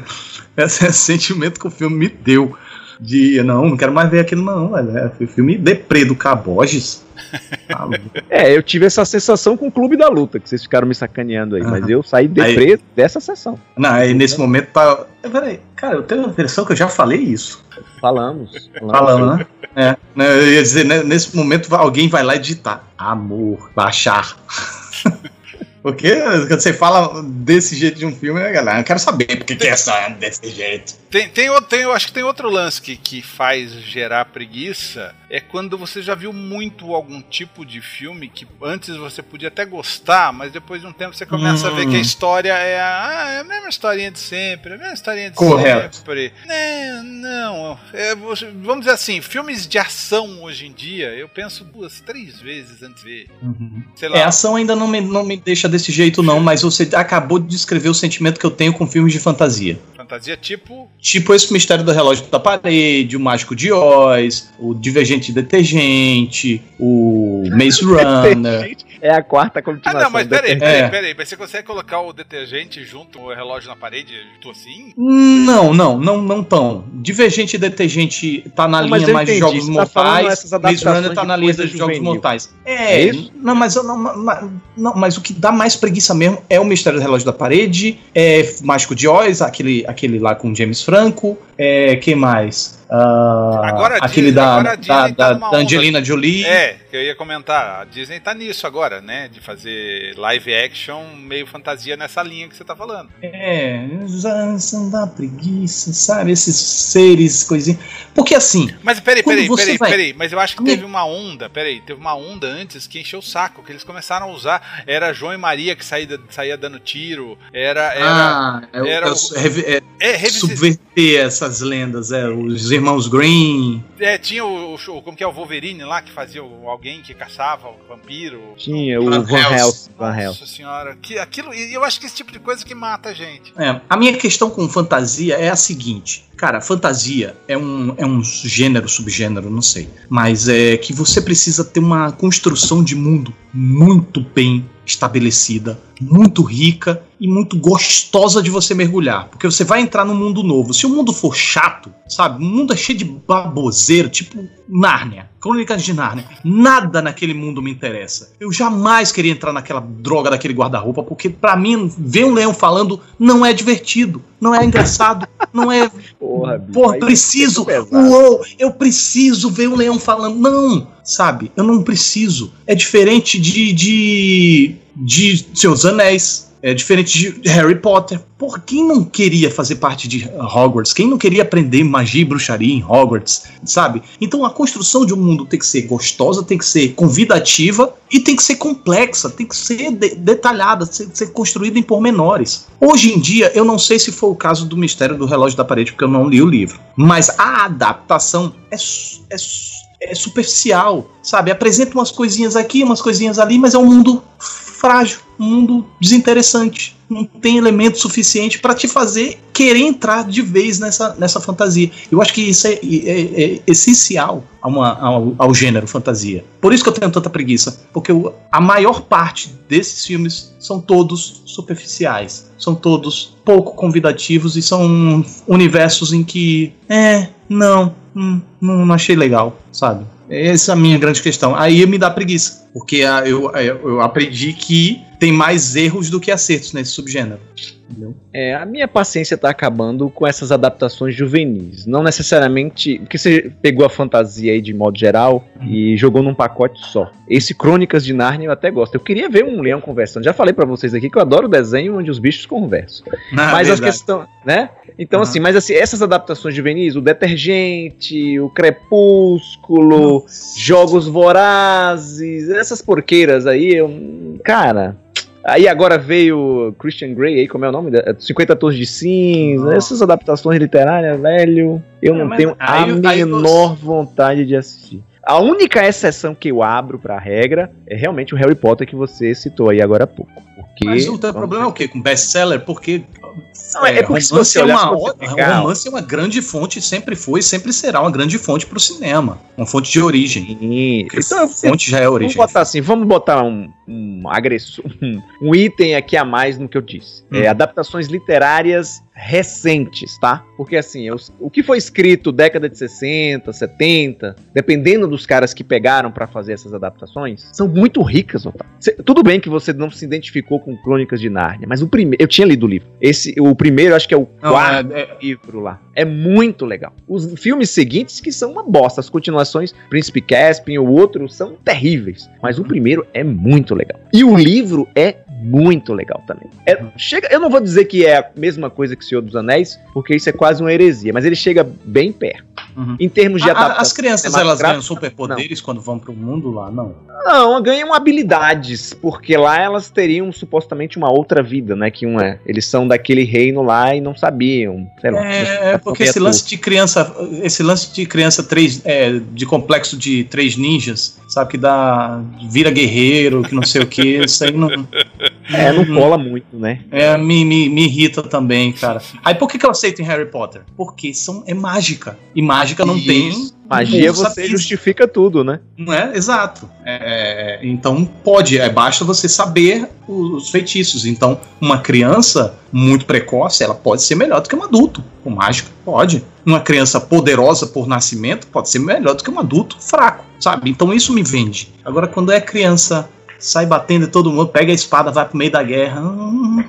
[laughs] Esse é o sentimento que o filme me deu. De, não, não quero mais ver aquilo, não, velho. É, foi filme deprê do Caboges.
É, eu tive essa sensação com o Clube da Luta, que vocês ficaram me sacaneando aí, mas eu saí deprê dessa sessão.
Não, aí nesse momento tá. Peraí, cara, eu tenho a impressão que eu já falei isso.
Falamos.
Falando, né? É, né, eu ia dizer, né, nesse momento alguém vai lá e digitar amor, baixar. [laughs] Porque quando você fala desse jeito de um filme, né, galera? Eu quero saber por que que é essa desse jeito.
Tem, tem, tem, eu acho que tem outro lance que, que faz gerar preguiça. É quando você já viu muito algum tipo de filme que antes você podia até gostar, mas depois de um tempo você começa a ver que a
Hum.
história é a, ah, é a mesma historinha de sempre, é a mesma historinha de
Correto.
sempre. Não, não. é, vamos dizer assim, filmes de ação hoje em dia, eu penso duas, três vezes antes de ver. Sei lá.
É, a ação ainda não me, não me deixa desse jeito, não, mas você acabou de descrever o sentimento que eu tenho com filmes de fantasia.
Fantasia tipo.
Tipo esse Mistério do Relógio da Parede, o Mágico de Oz, o Divergente Detergente, o Maze [laughs] Runner.
É a quarta
Ah,
continuação.
não, mas
do
peraí, peraí,
É.
peraí. Mas você consegue colocar o detergente junto com o relógio na parede, junto assim?
Não, não, não, não tão. Divergente e Detergente tá na
Não,
linha mais de jogos
você tá
mortais. Maze
adaptações
Runner tá na linha de jogos
juvenil.
mortais.
É
É,
isso?
não, mas, eu não, não, mas o que dá mais preguiça mesmo é o Mistério do Relógio da Parede, é Mágico de Oz, aquele, aquele lá com James Franco, é, quem mais? Ah,
Agora a
aquele
Disney-
da,
agora
da,
Disney tá
da- da
onda.
Angelina Jolie.
É, que eu ia comentar. A Disney tá nisso agora, né? De fazer live action meio fantasia nessa linha que você tá falando.
É, já dá preguiça, sabe? Esses seres, coisinhas. Porque assim,
Mas peraí, peraí, peraí,
vai-
peraí. Mas eu acho que teve uma onda, peraí, teve uma onda antes que encheu o saco, que eles começaram a usar. Era João e Maria que saía, saía dando tiro. Era. Era.
ah, eu,
era o-
é,
é, revisit-
subverter essas lendas, é, os irmãos Green.
é, tinha o, o- Como que é o Wolverine lá, que fazia o- alguém que caçava o vampiro.
Tinha o
Van
Van
Helsing.
Van Helsing.
Nossa senhora, que, aquilo, e eu acho que esse tipo de coisa que mata a gente.
É, a minha questão com fantasia é a seguinte. Cara, fantasia é um, é um gênero, subgênero, não sei. Mas é que você precisa ter uma construção de mundo muito bem estabelecida, muito rica e muito gostosa de você mergulhar. Porque você vai entrar num mundo novo. Se o mundo for chato, sabe? O mundo é cheio de baboseiro, tipo Nárnia. Crônicas de Nárnia. Nada naquele mundo me interessa. Eu jamais queria entrar naquela droga daquele guarda-roupa, porque pra mim, ver um leão falando não é divertido, não é engraçado, não é.
Porra,
Porra, preciso.
é.
Uou, eu preciso ver um leão falando. Não, sabe? Eu não preciso. É diferente de. de. de dos Anéis. É diferente de Harry Potter. Por quem não queria fazer parte de Hogwarts? Quem não queria aprender magia e bruxaria em Hogwarts? Sabe? Então a construção de um mundo tem que ser gostosa, tem que ser convidativa e tem que ser complexa, tem que ser de- detalhada, ser, ser construída em pormenores. Hoje em dia, eu não sei se foi o caso do Mistério do Relógio da Parede, porque eu não li o livro. Mas a adaptação é, é é superficial, sabe? Apresenta umas coisinhas aqui, umas coisinhas ali, mas é um mundo frágil, um mundo desinteressante. Não tem elemento suficiente para te fazer querer entrar de vez nessa, nessa fantasia. Eu acho que isso é, é- é essencial a uma- ao, ao gênero fantasia. Por isso que eu tenho tanta preguiça, porque o- a maior parte desses filmes são todos superficiais, são todos pouco convidativos e são universos em que, é, não, hum, não, não achei legal, sabe? Essa é a minha grande questão. Aí me dá preguiça, porque ah, eu, eu, eu aprendi que tem mais erros do que acertos nesse subgênero. Entendeu?
É, a minha paciência tá acabando com essas adaptações juvenis. Não necessariamente. Porque você pegou a fantasia aí de modo geral e jogou num pacote só. Esse Crônicas de Narnia eu até gosto. Eu queria ver um leão conversando. Já falei pra vocês aqui que eu adoro desenho onde os bichos conversam.
Na [laughs]
mas as questões, né? Então, assim, mas assim, essas adaptações juvenis, o Detergente, o Crepúsculo, Jogos Vorazes, essas porqueiras aí, eu, cara. Aí agora veio Christian Grey, aí como é o nome? 50 Tons de Cinza,
Nossa.
essas adaptações literárias, velho, eu
É,
não tenho a menor vontade de assistir. A única exceção que eu abro pra regra é realmente o Harry Potter que você citou aí agora há pouco. Porque,
Mas o teu problema é o quê? Com best-seller? Porque.
Não, é porque se
romance
você
é
olhar,
uma,
pegar-
romance é uma grande fonte, sempre foi, sempre será uma grande fonte pro cinema. Uma fonte de origem.
Então,
fonte já é
Vamos
origem.
botar assim, vamos botar um, um agressor, [laughs] um, um item aqui a mais no que eu disse.
Hum.
É, adaptações literárias recentes, tá? Porque assim, o que foi escrito década de 60, 70, dependendo dos caras que pegaram pra fazer essas adaptações, são muito ricas, Otávio. Cê- Tudo bem que você não se identificou com Crônicas de Nárnia, mas o primeiro, eu tinha lido o livro. Esse, o primeiro, acho que é o
Não,
quarto
é- é-
livro lá. É muito legal. Os filmes seguintes que são uma bosta, as continuações, Príncipe Caspian, o outro são terríveis, mas o primeiro é muito legal. E o livro é muito legal também. É- chega, eu não vou dizer que é a mesma coisa que Senhor dos Anéis, porque isso é quase uma heresia, mas ele chega bem perto.
Uhum.
Em termos de adaptação.
as crianças elas ganham superpoderes quando vão pro mundo lá? Não.
Não, ganham habilidades, porque lá elas teriam supostamente uma outra vida, né? Que um é, eles são daquele reino lá e não sabiam, sei lá.
É, é porque esse lance de criança, esse lance de criança três, é, de complexo de três ninjas, sabe que dá vira guerreiro, que não sei o que, isso aí não,
É, não cola muito, né?
é, me, me, me irrita também, cara. Aí por que, que eu aceito em Harry Potter? Porque são, é mágica. E mágica não tem
Isso. Magia
Força
você
física.
justifica tudo, né?
Não é? Exato. É, então pode, é, basta você saber os feitiços. Então, uma criança muito precoce, ela pode ser melhor do que um adulto. Com mágica, pode. Uma criança poderosa por nascimento pode ser melhor do que um adulto fraco, sabe? Então isso me vende. Agora, quando é criança, sai batendo todo mundo, pega a espada, vai pro meio da guerra. hum,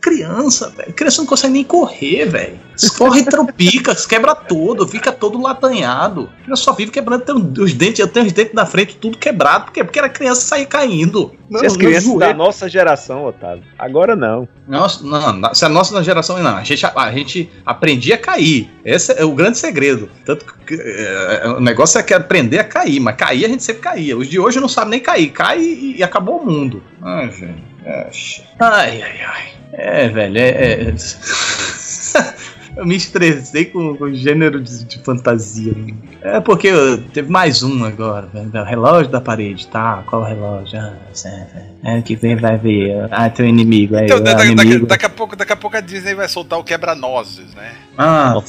criança, velho. Criança não consegue nem correr, velho. Corre e tropica, se [laughs] quebra todo, fica todo latanhado. Criança só vive quebrando tem os dentes, eu tenho os dentes na frente, tudo quebrado. Por quê? Porque era criança sair caindo.
Se as crianças da nossa geração, Otávio. Agora não.
Nossa, não, não, se a nossa geração não, a gente, a, gente aprendia a cair. Esse é o grande segredo. Tanto que é, o negócio é que aprender a cair, mas cair a gente sempre caía. Os de hoje não sabem nem cair, cai e, e acabou o mundo. Ai, velho. É, Ai, ai, ai. É, velho, é. é- [laughs] Eu me estressei com o gênero de, de fantasia. né? É porque eu- teve mais um agora, velho. O relógio da parede, tá? Qual relógio? Ah, certo. É que vem, vai ver. Ah, teu inimigo. Aí,
Então,
o
da- da- daqui,
inimigo.
daqui a pouco, daqui a pouco a Disney vai soltar o quebra-nozes, né?
Ah,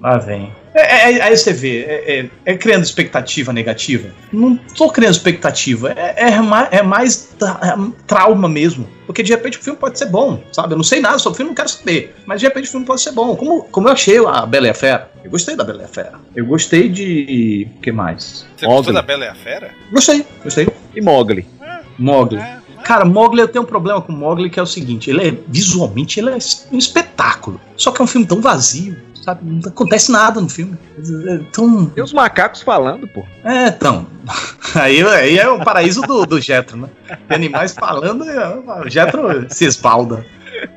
lá vem. É, é- aí você vê, é, é- é criando expectativa negativa. Não tô criando expectativa, é, é ma- é mais tra- é trauma mesmo. Porque de repente o filme pode ser bom, sabe? Eu não sei nada sobre o filme, não quero saber. Mas de repente o filme pode ser bom. Como, como eu achei a Bela e a Fera. Eu gostei da Bela e a Fera. Eu gostei de. O que mais?
Você gostou
Mogli.
da Bela e a Fera?
Gostei, gostei.
E Mogli?
Mogli.
É.
Cara, Mogli, eu tenho um problema com Mogli que é o seguinte: ele é visualmente ele é um espetáculo. Só que é um filme tão vazio, sabe? Não acontece nada no filme. É tão.
Tem os macacos falando, pô.
É, então. [laughs] Aí, aí é o paraíso do, do Jetro, né? Tem animais falando, é, o Jetro se esbalda.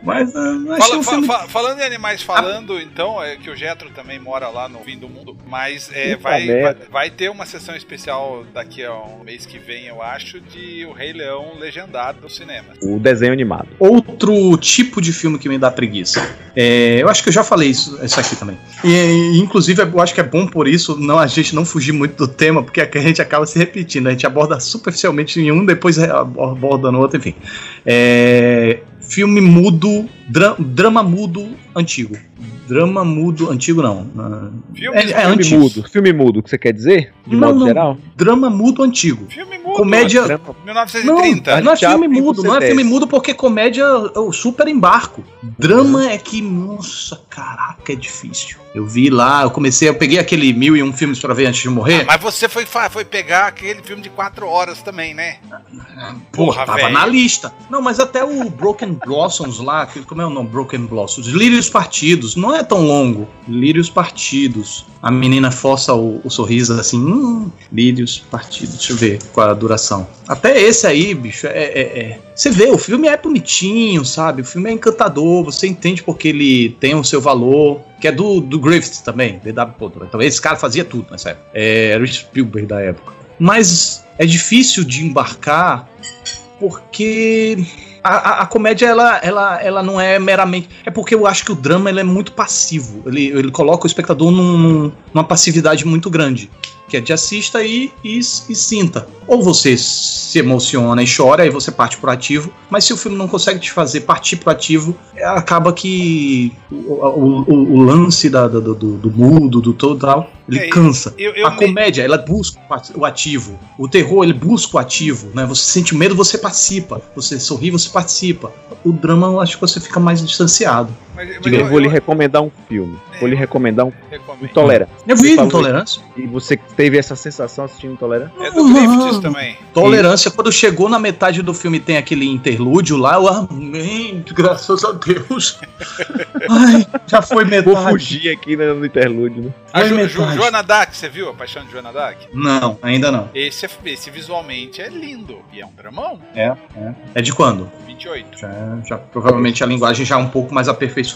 Mas uh, eu achei
Fala-
um
fa-
filme.
fa- falando em animais falando, então, é que o Jetro também mora lá no fim do mundo, mas é, vai, vai, vai ter uma sessão especial daqui a um mês que vem, eu acho, de O Rei Leão legendado no cinema.
O desenho animado.
Outro tipo de filme que me dá preguiça. É, eu acho que eu já falei isso, isso aqui também. E, e, inclusive, eu acho que é bom por isso não, a gente não fugir muito do tema, porque a gente acaba se repetindo. A gente aborda superficialmente em um, depois aborda no outro, enfim. É, filme mudo, dra- drama mudo antigo. Drama mudo antigo, não. Ah,
Filme,
É- é
Filme
antigo.
mudo. Filme mudo, que você quer dizer? De
Não,
modo
não.
geral?
Drama mudo antigo.
filme mudo.
Comédia-
Drama-
1930.
Não, não é filme mudo, não é filme mudo porque comédia é o super embarco. Drama é que, nossa, caraca, é difícil. Eu vi lá, eu comecei, eu peguei aquele mil e um filmes pra ver antes de morrer.
Ah, mas você foi, foi pegar aquele filme de 4 horas também, né?
Porra,
porra,
tava
velho.
na lista. Não, mas até o Broken [laughs] Blossoms lá, como é o nome? Broken Blossoms. Lírios Partidos, não é tão longo. Lírios Partidos. A menina força o, o sorriso assim, hum, Lírios Partidos. Deixa eu ver qual é a duração. Até esse aí, bicho, é, é- é- Você vê, o filme é bonitinho, sabe? O filme é encantador, você entende porque ele tem o seu valor. Que é do, do Griffith também, DW. Então esse cara fazia tudo nessa época. É, era o Spielberg da época. Mas é difícil de embarcar porque a, a- a comédia ela, ela, ela não é meramente. É porque eu acho que o drama ele é muito passivo. Ele, ele coloca o espectador num- numa passividade muito grande. Que é de assista e, e, e sinta. Ou você se emociona e chora, aí você parte pro ativo. Mas se o filme não consegue te fazer partir pro ativo, é, acaba que o, o- o- lance da- do, do, do mudo, do todo tal, ele
É,
cansa.
Eu, eu
A comédia, ela busca o ativo. O terror, ele busca o ativo, né? Você sente medo, você participa. Você sorri, você participa. O drama, eu acho que você fica mais distanciado.
Mas- mas
Eu,
eu-
vou lhe recomendar um filme. Vou lhe recomendar um
recomendo.
Intolerância.
Eu vi Intolerância.
E você teve essa sensação assistindo Intolerância?
É do Griffiths também.
Tolerância, quando chegou na metade do filme tem aquele interlúdio lá, eu amém, graças a Deus. [laughs] Ai, já foi
Vou
metade.
fugir aqui né, no interlúdio, né?
A Jo. Jo, Joana Dark, você viu a Paixão de Joana Dark?
Não, ainda não.
Esse, é- esse visualmente é lindo. E é um dramão.
É, é. É de quando?
28.
Já, já provavelmente a linguagem já é um pouco mais aperfeiçoada.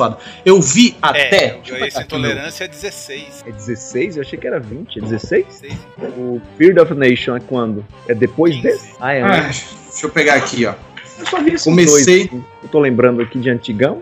Eu vi até.
É,
eu
esse
pegar aqui.
Intolerância é 16.
É 16? Eu achei que era 20. É 16?
16.
O Fear of Nation é quando? É depois
15.
desse? Ah, é.
Ah, deixa eu pegar aqui, ó.
Eu só vi
comecei-
dois. assim. Eu tô lembrando aqui de antigão.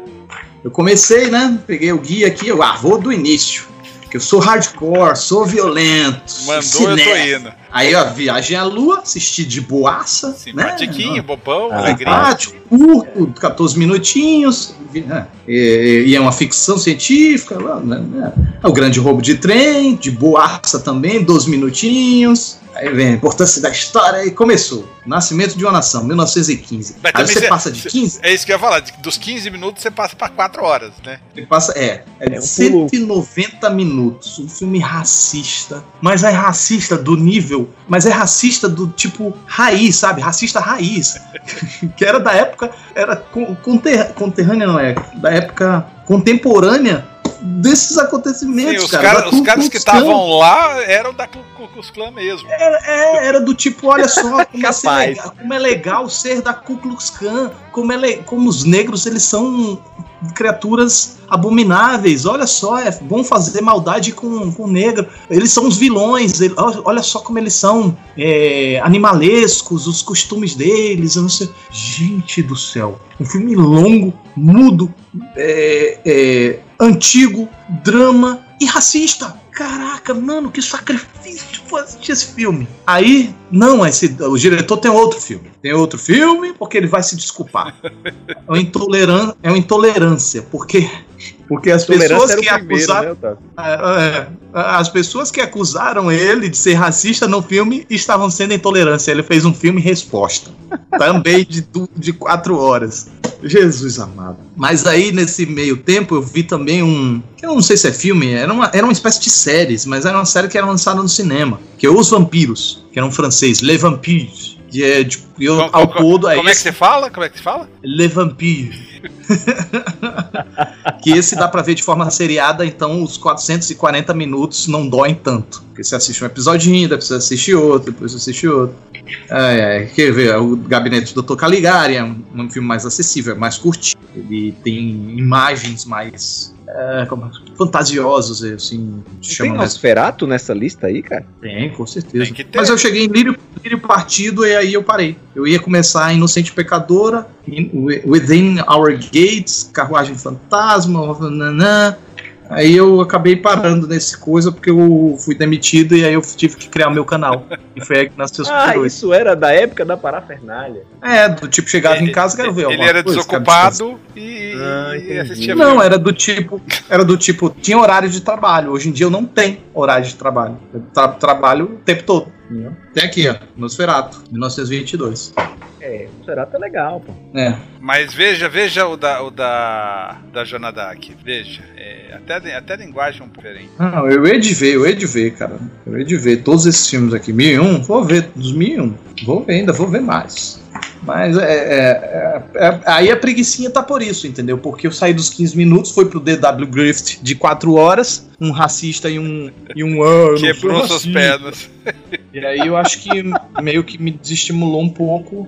Eu comecei, né? Peguei o guia aqui, eu ah, vou do início. Que eu sou hardcore, sou violento. sou
Mandou, eu tô indo.
Aí a viagem à lua, assisti de boaça.
Simpatiquinho,
né?
bobão,
Ah,
alegria.
Simpático, curto, 14 minutinhos. né? E, e é uma ficção científica. né? né? É o grande roubo de trem, de boaça também, 12 minutinhos. Aí vem a importância da história e começou. Nascimento de uma nação, 1915.
Mas
Aí você
cê-
passa de
cê-
15,
É isso que eu ia falar, dos 15 minutos você passa pra 4 horas, né?
Ele passa, é, é,
É
de
um pulo.
190 minutos. Um filme racista. Mas é racista do nível. Mas é racista do tipo raiz, sabe? Racista raiz. [laughs] que era da época. Era con- conter, conterrânea, não é? Da época contemporânea desses
Sim,
acontecimentos,
os,
cara.
cara- os caras que estavam lá eram da Ku Klux Klan mesmo.
É, era do tipo, olha só [laughs] como, é, legal, como é legal ser da Ku Klux Klan, como, é le- como os negros eles são criaturas abomináveis, olha só, é bom fazer maldade com, com o negro, eles são os vilões, ele- olha só como eles são é, animalescos, os costumes deles, eu não sei. Gente do céu, um filme longo, mudo, é, é, antigo, drama e racista. Caraca, mano, que sacrifício foi assistir esse filme. Aí, não, esse, o diretor tem outro filme. Tem outro filme porque ele vai se desculpar. É uma, intoleran, é uma intolerância, porque, porque as pessoas que
primeiro,
acusaram.
né, Otávio?
É, é, as pessoas que acusaram ele de ser racista no filme estavam sendo intolerância. Ele fez um filme resposta. Também de, de quatro horas. Jesus amado. Mas aí, nesse meio tempo, eu vi também um. Eu não sei se é filme, era uma, era uma espécie de séries, mas era uma série que era lançada no cinema. Que é Os Vampiros, que era um francês, Les Vampires. Que é, tipo, eu,
Co-
ao
co-
todo, é
Como é que
esse-
você fala? Como é que você fala?
Le Vampire. [laughs] que esse dá pra ver de forma seriada, então os 440 minutos não doem tanto. Porque você assiste um episodinho, depois você assiste outro, depois você assiste outro. Ai, ai, quer ver? O Gabinete do Dr. Caligari é um, um filme mais acessível, é mais curtinho. Ele tem imagens mais é, como- assim.
Tem Nosferato nessa lista aí, cara?
tem, com certeza.
Tem que ter.
Mas eu cheguei em Lírio, Lírio Partido e aí eu parei. Eu ia começar Inocente Pecadora, In- Within Our Gates, Carruagem Fantasma, nananã. Aí eu acabei parando nesse coisa porque eu fui demitido e aí eu tive que criar meu canal. [laughs] E foi aí que nasceu os
Ah,
Super
isso era da época da parafernália.
É, do tipo, chegava em casa, quero ver
Ele era
coisa,
desocupado e,
Ah,
e assistia
Não,
filme.
era do tipo, era do tipo, tinha horário de trabalho. Hoje em dia eu não tenho horário de trabalho. Eu tra- trabalho o tempo todo. Tem aqui, ó, Nosferato, 1922.
É, Nosferato é legal, pô.
É.
Mas veja, veja o da, o da, da Jonah aqui. Veja. É, até, até a linguagem é um pouco diferente.
Não, eu hei de ver, eu hei de ver, cara. Eu hei de ver todos esses filmes aqui. 1001, vou ver, dos 1001. Vou ver ainda, vou ver mais. Mas é, é- é- é- aí a preguiçinha tá por isso, entendeu? Porque eu saí dos 15 minutos, foi pro DW Griffith de 4 horas, um racista e um. E um ah, eu não
Quebrou suas
racista.
pernas.
E aí eu acho que meio que me desestimulou um pouco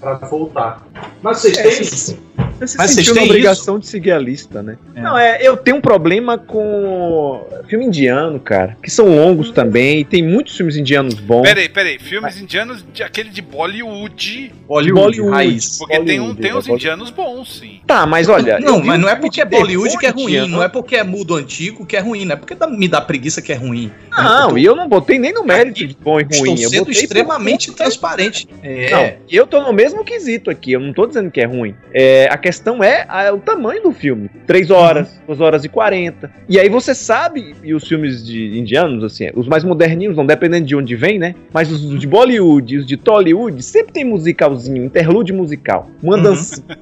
pra voltar. Mas vocês
É,
têm.
Você se
Mas vocês
sentiu na
têm
obrigação de seguir a lista, né?
É.
Não, é, eu tenho um problema com filme indiano, cara, que são longos também, e tem muitos filmes indianos bons.
Peraí, peraí. Filmes indianos, de, aquele de Bollywood.
Bollywood,
Bollywood.
raiz.
Porque tem, um,
Bollywood,
tem
é,
uns
Bollywood.
indianos bons, sim.
Tá, mas olha.
Não, mas não é porque é Bollywood que é ruim,
indiano.
não é porque é mudo antigo que é ruim, não é porque me dá preguiça que é ruim.
Não, e eu não botei nem no mérito de bom e
Estou
ruim. Eu
sendo
botei por-
extremamente transparente. É.
Não, eu tô no mesmo quesito aqui, eu não tô dizendo que é ruim. É, a questão é a- o tamanho do filme. 3 horas, 2 horas e 40. E aí você sabe, e os filmes de indianos, assim, os mais moderninhos, não dependendo de onde vem, né? Mas os de Bollywood, os de Tollywood, sempre tem musicalzinho, interlude musical. Uma
Uhum.
dancinha.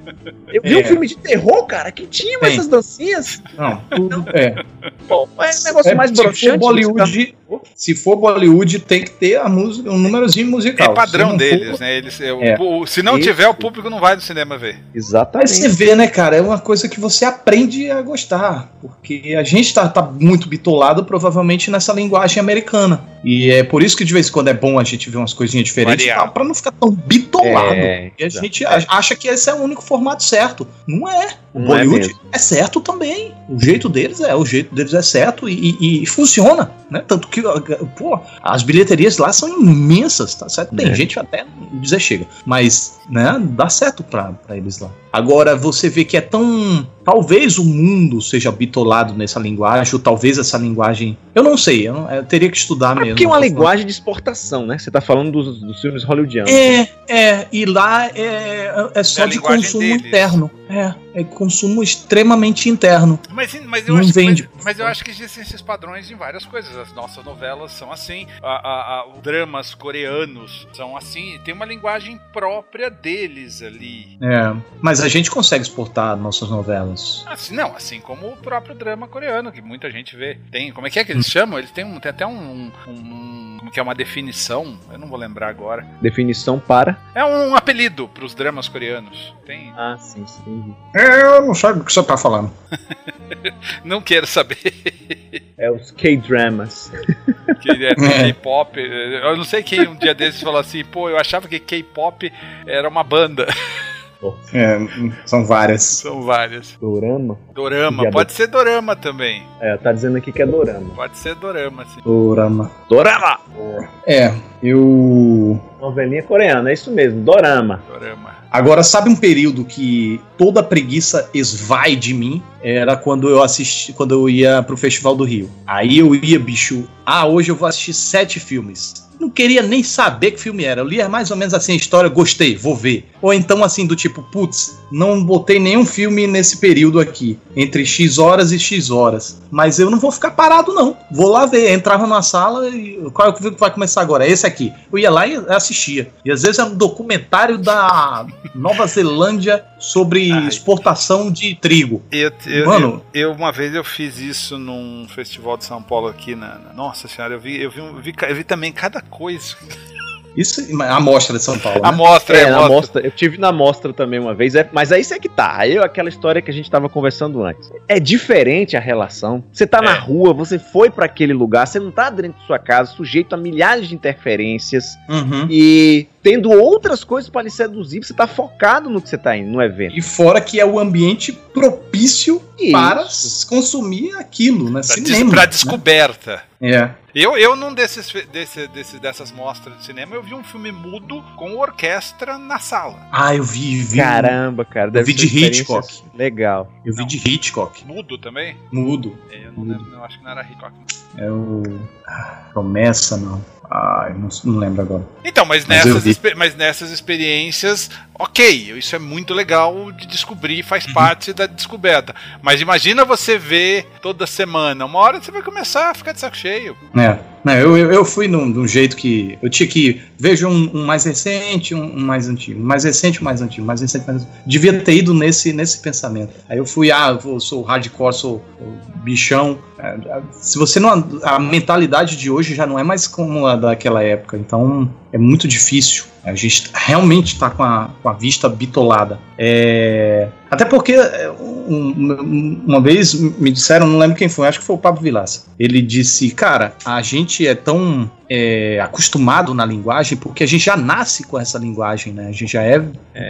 Eu vi
É.
um filme de terror, cara, que tinha
Tem.
essas dancinhas.
Não, tudo é.
Pô, é um negócio
É,
mais
se for
broxante.
Bollywood, se for Bollywood, tem que ter a música, um númerozinho musical.
É padrão deles,
for-
né? Eles, é, o-
É.
o- se não
Isso.
tiver, o público não vai no cinema ver.
Mas
Exatamente.
você vê, né, cara? É uma coisa que você aprende a gostar. Porque a gente tá, tá muito bitolado, provavelmente, nessa linguagem americana. E é por isso que de vez em quando é bom a gente ver umas coisinhas diferentes, pra não ficar tão bitolado.
É,
E a gente acha que esse é o único formato certo. Não é. O
Não é
Bollywood
mesmo.
é, certo também. O jeito deles é, o jeito deles é certo e, e- e funciona, né? Tanto que, pô, as bilheterias lá são imensas, tá certo? Tem
É.
gente até dizer chega, mas, né, dá certo pra, pra eles lá. Agora, você vê que é tão talvez o mundo seja bitolado nessa linguagem, ou talvez essa linguagem. Eu não sei, eu, não, eu teria que estudar
É
mesmo.
porque é uma linguagem de exportação, né? Você tá falando dos, dos filmes hollywoodianos.
É, é, e lá é, é só
É
de consumo
deles.
interno. É, é consumo extremamente interno.
Mas, mas, eu
Não
acho,
vende.
mas, mas eu acho que existem esses padrões em várias coisas. As nossas novelas são assim, a, a- a- os dramas coreanos são assim. Tem uma linguagem própria deles ali.
É, mas a gente consegue exportar nossas novelas.
Assim, não, assim como o próprio drama coreano, que muita gente vê. Tem, como é que é que eles chamam? Eles têm, um, tem até um, um- como que é uma definição, eu não vou lembrar agora.
Definição para.
É um apelido para os dramas coreanos. Tem,
Ah, sim, sim.
É, eu não sei do que você tá falando. [laughs]
não quero saber
É os K-dramas.
que [laughs] é K-pop. Eu não sei quem um dia desses falou assim, pô, eu achava que K-pop era uma banda.
É, são várias.
São várias.
Dorama?
Dorama,
Diabo.
pode ser dorama também.
É, tá dizendo aqui que é dorama.
Pode ser dorama, sim.
Dorama.
Dorama!
É, eu.
Novelinha coreana, é isso mesmo, dorama.
Dorama.
Agora, sabe um período que toda preguiça esvai de mim? Era quando eu assisti, quando eu ia pro Festival do Rio. Aí eu ia, bicho. Ah, hoje eu vou assistir sete filmes. Não queria nem saber que filme era. Eu lia mais ou menos assim a história, gostei, vou ver. Ou então assim, do tipo, putz, não botei nenhum filme nesse período aqui. Entre X horas e X horas. Mas eu não vou ficar parado, não. Vou lá ver. Entrava na sala e. Qual é o que vai começar agora? É esse aqui. Eu ia lá e assistia. E às vezes era um documentário da Nova Zelândia sobre
Ai.
exportação de trigo.
Eu, eu,
Mano.
eu, eu- uma vez eu fiz isso num festival de São Paulo aqui na, na- nossa senhora, eu vi, eu vi, um- vi eu vi também cada coisa.
Isso é a amostra de São Paulo.
A
Né?
mostra,
É,
é,
na
mostra.
mostra, eu tive na mostra também uma vez, é, mas aí isso é que tá. Aí é aquela história que a gente tava conversando antes. É diferente a relação. Você tá na
É.
rua, você foi pra aquele lugar, você não tá dentro de sua casa, sujeito a milhares de interferências
Uhum.
e tendo outras coisas pra lhe seduzir, você tá focado no que você tá indo, no evento.
E fora que é o ambiente propício
Isso.
para consumir aquilo, né?
Pra, des-
né?
descoberta.
É.
Eu, eu num desses, desse, desse- dessas mostras de cinema, eu vi um filme mudo com orquestra na sala.
Ah, eu vi, vi.
Caramba, cara. Deve
vi
ser
de Hitchcock.
Legal.
Eu vi de Hitchcock.
Mudo também?
Mudo.
É, Eu não lembro, não, acho que não era Hitchcock. não.
É o. Ah, Promessa, não. Ah, eu não, não lembro agora.
Então, mas
Mas
nessas, mas nessas experiências, ok, isso é muito legal de descobrir, faz
Uhum.
parte da descoberta. Mas imagina você ver toda semana, uma hora você vai começar a ficar de saco cheio.
É. Não, eu, eu, fui num, de um jeito que. Eu tinha que. Vejo um, um mais recente, um, um mais antigo. Mais recente, um mais antigo. Mais recente, mais antigo. Devia ter ido nesse, nesse pensamento. Aí eu fui, ah, eu sou hardcore, sou, bichão. É, Se você não. A mentalidade de hoje já não é mais como a daquela época. Então é muito difícil. A gente realmente está com a, com a vista bitolada. É, até porque é, um- um- uma vez me disseram, não lembro quem foi, acho que foi o Pablo Vilaça. Ele disse, cara, a gente é tão é, acostumado na linguagem porque a gente já nasce com essa linguagem, né? A gente já é,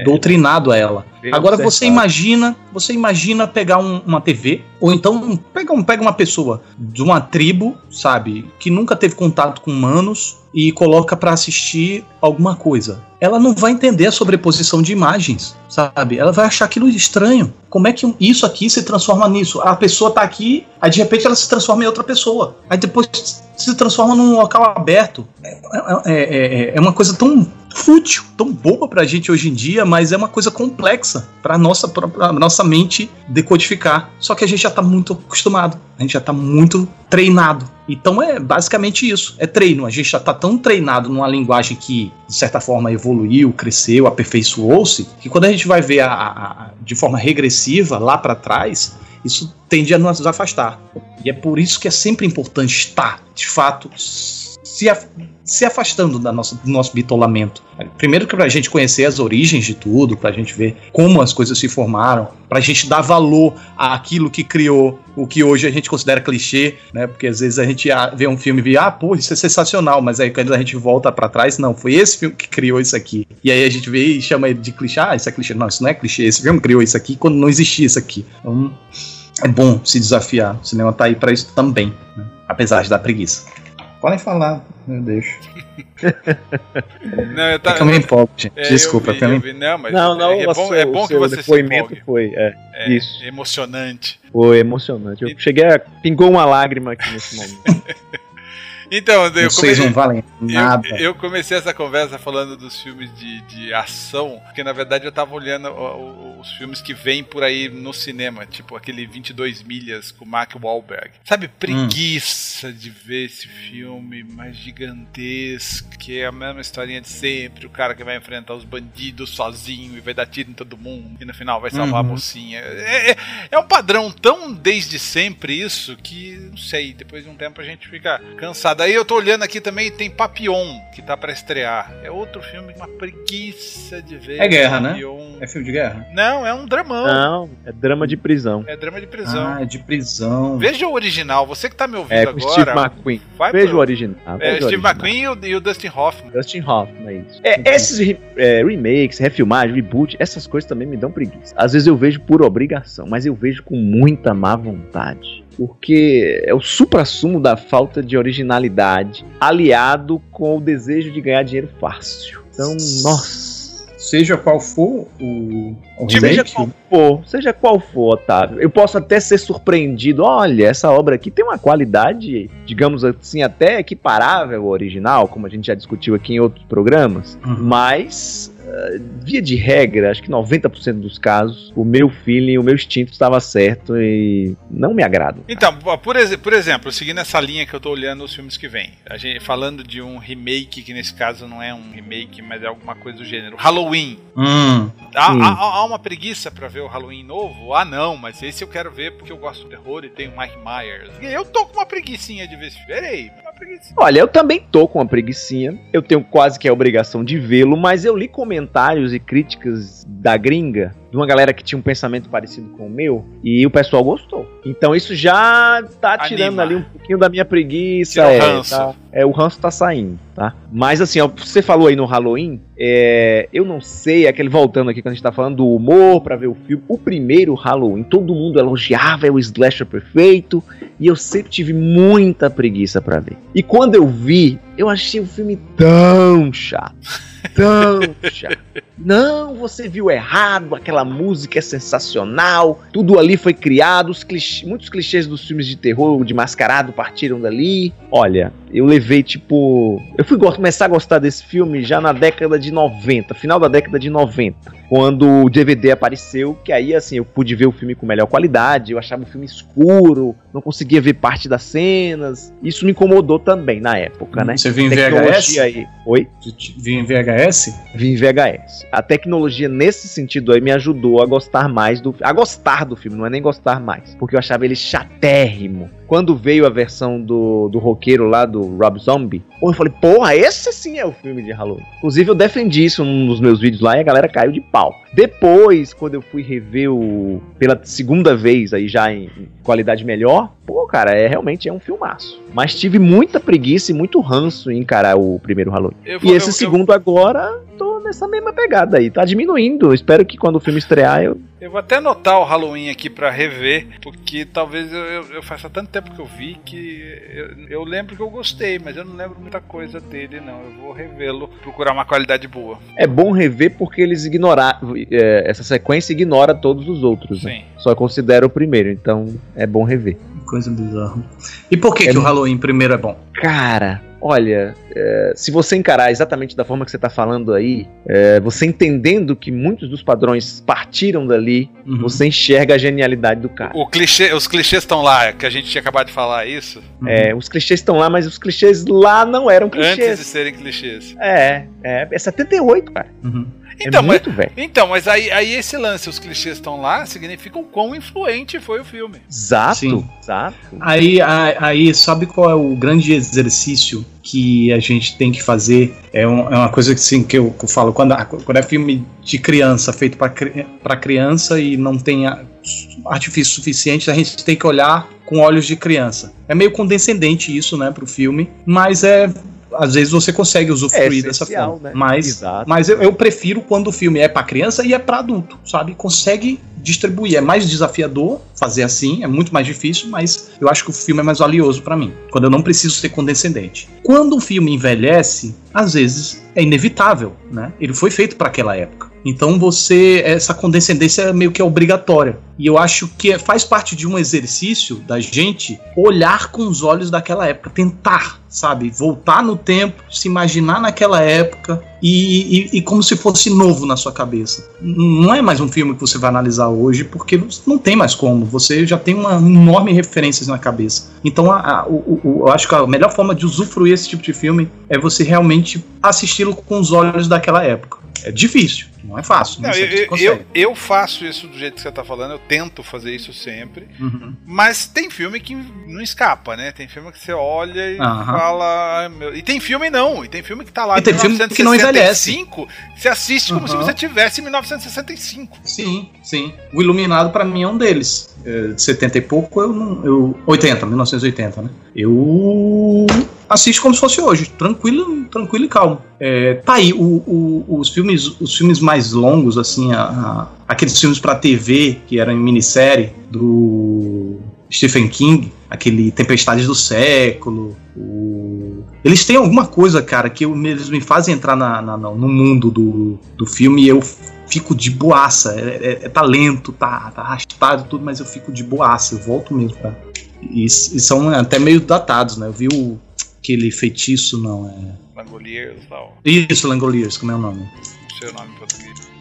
doutrinado a ela. Agora você imagina, você imagina pegar um- uma TV ou então pega, um, pega uma pessoa de uma tribo, sabe, que nunca teve contato com humanos e coloca pra assistir alguma coisa. Ela não vai entender a sobreposição de imagens, sabe? Ela vai achar aquilo estranho. Como é que isso aqui se transforma nisso? A pessoa tá aqui, aí de repente ela se transforma em outra pessoa. Aí depois se transforma num local aberto. É, é- é- é uma coisa tão fútil, tão boba pra gente hoje em dia, mas é uma coisa complexa pra nossa, pra, nossa mente decodificar. Só que a gente já tá muito acostumado, a gente já tá muito treinado. Então é basicamente isso, é treino. A gente já tá tão treinado numa linguagem que, de certa forma, evoluiu, cresceu, aperfeiçoou-se, que quando a gente vai ver a, a- a- de forma regressiva lá pra trás, isso tende a nos afastar. E é por isso que é sempre importante estar, de fato, se, se afastando da nossa, do nosso bitolamento. Primeiro que pra gente conhecer as origens de tudo, pra gente ver como as coisas se formaram, pra gente dar valor àquilo que criou o que hoje a gente considera clichê, né? Porque às vezes a gente vê um filme e vê, ah, pô, isso é sensacional, mas aí quando a gente volta pra trás, não, foi esse filme que criou isso aqui. E aí a gente vê e chama ele de clichê, ah, isso é clichê. Não, isso não é clichê, esse filme criou isso aqui quando não existia isso aqui. Então, é bom se desafiar. O cinema tá aí pra isso também, né? apesar de dar preguiça. Podem falar. Eu deixo. [laughs]
Não, eu
É
tava.
que eu me empolgo, gente.
é,
Desculpa,
eu vi,
também.
eu vi. Não, mas
Não, não,
é,
o
bom,
seu-
é bom que você se
depoimento
empolgue.
foi, é,
É,
isso.
emocionante.
foi emocionante. Eu cheguei a pingou uma lágrima aqui nesse momento. [laughs]
Então, eu
Vocês
comecei,
não valem nada.
eu, eu comecei essa conversa falando dos filmes de, de ação, porque na verdade eu tava olhando o- o- os filmes que vêm por aí no cinema, tipo aquele 22 milhas com Mark Wahlberg. Sabe, preguiça de ver esse filme mais gigantesco, que é a mesma historinha de sempre, o cara que vai enfrentar os bandidos sozinho e vai dar tiro em todo mundo, e no final vai salvar a
Uhum.
mocinha. É, é- é um padrão tão desde sempre isso que, não sei, depois de um tempo a gente fica cansado. Aí eu tô olhando aqui também e tem Papillon, que tá pra estrear. É outro filme, uma preguiça de ver.
É guerra, né?
Papillon.
É filme de guerra?
Não, é um dramão.
Não, é drama de prisão.
É drama de prisão.
Ah, é de prisão.
Veja o original, você que tá me ouvindo
É com
agora.
Steve McQueen.
vai
Veja
pro-
o original.
É,
veja o
Steve
original.
McQueen e o, e o Dustin Hoffman.
Dustin Hoffman, é isso. É, esses re- é, remakes, refilmagem, reboot, essas coisas também me dão preguiça. Às vezes eu vejo por obrigação, mas eu vejo com muita má vontade. Porque é o supra-sumo da falta de originalidade, aliado com o desejo de ganhar dinheiro fácil. Então, nossa.
Seja qual for o, o
Seja qual for, seja qual for, Otávio. Eu posso até ser surpreendido. Olha, essa obra aqui tem uma qualidade, digamos assim, até equiparável ao original, como a gente já discutiu aqui em outros programas.
Uhum.
Mas, via de regra, acho que 90% dos casos, o meu feeling, o meu instinto estava certo e não me agrada.
Então, por, exe- por exemplo, seguindo essa linha que eu tô olhando os filmes que vêm, a gente falando de um remake, que nesse caso não é um remake, mas é alguma coisa do gênero. Halloween.
Hum,
Há, há- há uma preguiça pra ver o Halloween novo? Ah, não, mas esse eu quero ver porque eu gosto do terror e tem o Mike Myers. E eu tô com uma preguicinha de ver esse filme. Peraí, preguiça.
Olha, eu também tô com uma preguicinha. Eu tenho quase que a obrigação de vê-lo, mas eu li comentários e críticas da gringa, de uma galera que tinha um pensamento parecido com o meu, e o pessoal gostou. Então isso já tá tirando
Anima.
ali um pouquinho da minha preguiça.
Tira o
é,
ranço.
tá- é, o ranço tá saindo, tá? Mas assim, ó, você falou aí no Halloween, é, eu não sei, aquele voltando aqui quando a gente tá falando do humor pra ver o filme. O primeiro Halloween, todo mundo elogiava, é o slasher perfeito, e eu sempre tive muita preguiça pra ver. E quando eu vi, eu achei o filme tão chato. Tão chato. Não, você viu errado, aquela música é sensacional, tudo ali foi criado, os clichê- muitos clichês dos filmes de terror, de mascarado, partiram dali. Olha, eu levei tipo. Eu fui começar a gostar desse filme já na década de 90, final da década de 90, quando o DVD apareceu, que aí assim eu pude ver o filme com melhor qualidade, eu achava o filme escuro, não conseguia ver parte das cenas. Isso me incomodou também na época, né?
Você viu em VHS?
aí. Oi?
Viu em VHS?
Vi em VHS. A tecnologia nesse sentido aí me ajudou a gostar mais do a gostar do filme, não é nem gostar mais, porque eu achava ele chatérrimo. Quando veio a versão do, do roqueiro lá do Rob Zombie, eu falei, porra, esse sim é o filme de Halloween. Inclusive eu defendi isso num dos meus vídeos lá e a galera caiu de pau. Depois, quando eu fui rever o pela segunda vez aí já em, em qualidade melhor, pô, cara, é realmente é um filmaço. Mas tive muita preguiça e muito ranço em encarar o primeiro Halloween.
Eu
E esse
eu-
segundo agora, tô nessa mesma pegada aí. Tá diminuindo. Espero que quando o filme estrear, eu.
Eu vou até anotar o Halloween aqui pra rever, porque talvez eu, eu, eu faça tanto tempo que eu vi que eu, eu lembro que eu gostei, mas eu não lembro muita coisa dele, não. Eu vou revê-lo, procurar uma qualidade boa.
É bom rever porque eles ignoraram. É, essa sequência ignora todos os outros. Né?
Sim.
Só considera o primeiro, então é bom rever.
Coisa bizarra. E por que,
É
que o Halloween primeiro é bom?
Cara, olha, é, se você encarar exatamente da forma que você tá falando aí, é, você entendendo que muitos dos padrões partiram dali,
Uhum.
você enxerga a genialidade do cara.
O clichê, os clichês estão lá, que a gente tinha acabado de falar isso,
Uhum.
É, os clichês estão lá, mas os clichês lá não eram clichês.
antes de serem clichês.
É, é, é 78, cara.
Uhum.
Então,
é
mas,
muito velho.
então, mas aí, aí esse lance, os clichês estão lá, significa o quão influente foi o filme.
Exato,
Sim.
exato.
Aí, aí, aí, sabe qual é o grande exercício que a gente tem que fazer? É, um- é uma coisa que, assim, que, eu, que eu falo, quando, quando é filme de criança, feito para criança e não tem artifício suficiente, a gente tem que olhar com olhos de criança. É meio condescendente isso, né, pro filme, mas é às vezes você consegue usufruir
É
dessa forma.
né?
Mas,
Exato.
mas eu, eu prefiro quando o filme é pra criança e é pra adulto, sabe? Consegue distribuir. É mais desafiador fazer assim, é muito mais difícil, mas eu acho que o filme é mais valioso pra mim. Quando eu não preciso ser condescendente. Quando o filme envelhece, às vezes é inevitável, né? Ele foi feito pra aquela época. Então você essa condescendência é meio que obrigatória. E eu acho que é- faz parte de um exercício da gente olhar com os olhos daquela época, tentar, sabe, voltar no tempo, se imaginar naquela época e, e- e como se fosse novo na sua cabeça. Não é mais um filme que você vai analisar hoje, porque não tem mais como. Você já tem uma enorme referências na cabeça. Então a- a- o- o- eu acho que a melhor forma de usufruir esse tipo de filme é você realmente assisti-lo com os olhos daquela época. É difícil, não é fácil.
Não, eu, eu, eu, faço isso do jeito que você tá falando, eu tento fazer isso sempre.
Uhum.
Mas tem filme que não escapa, né? Tem filme que você olha e
Aham.
fala. "Ai, meu-" E tem filme não, e tem filme que tá lá
E tem filme que não envelhece.
1965, Você assiste como se
Aham.
você tivesse em 1965.
Sim, sim. O Iluminado pra mim é um deles. É, de 70 e pouco, eu não. Eu, 80, 1980, né? Eu assisto como se fosse hoje, tranquilo, tranquilo e calmo. É, tá aí, o- o- os, filmes, os filmes mais longos, assim, a- a- aqueles filmes pra TV, que eram em minissérie, do Stephen King, aquele Tempestades do Século, o- eles têm alguma coisa, cara, que eu- eles me fazem entrar na- na- no mundo do, do filme e eu fico de boaça. É, é- é talento, tá, tá arrastado tudo, mas eu fico de boaça, eu volto mesmo, tá? E, e são até meio datados, né? Eu vi o, aquele feitiço, não, é.
Langoliers tal.
Isso, Langoliers, como é o nome?
Não sei o nome.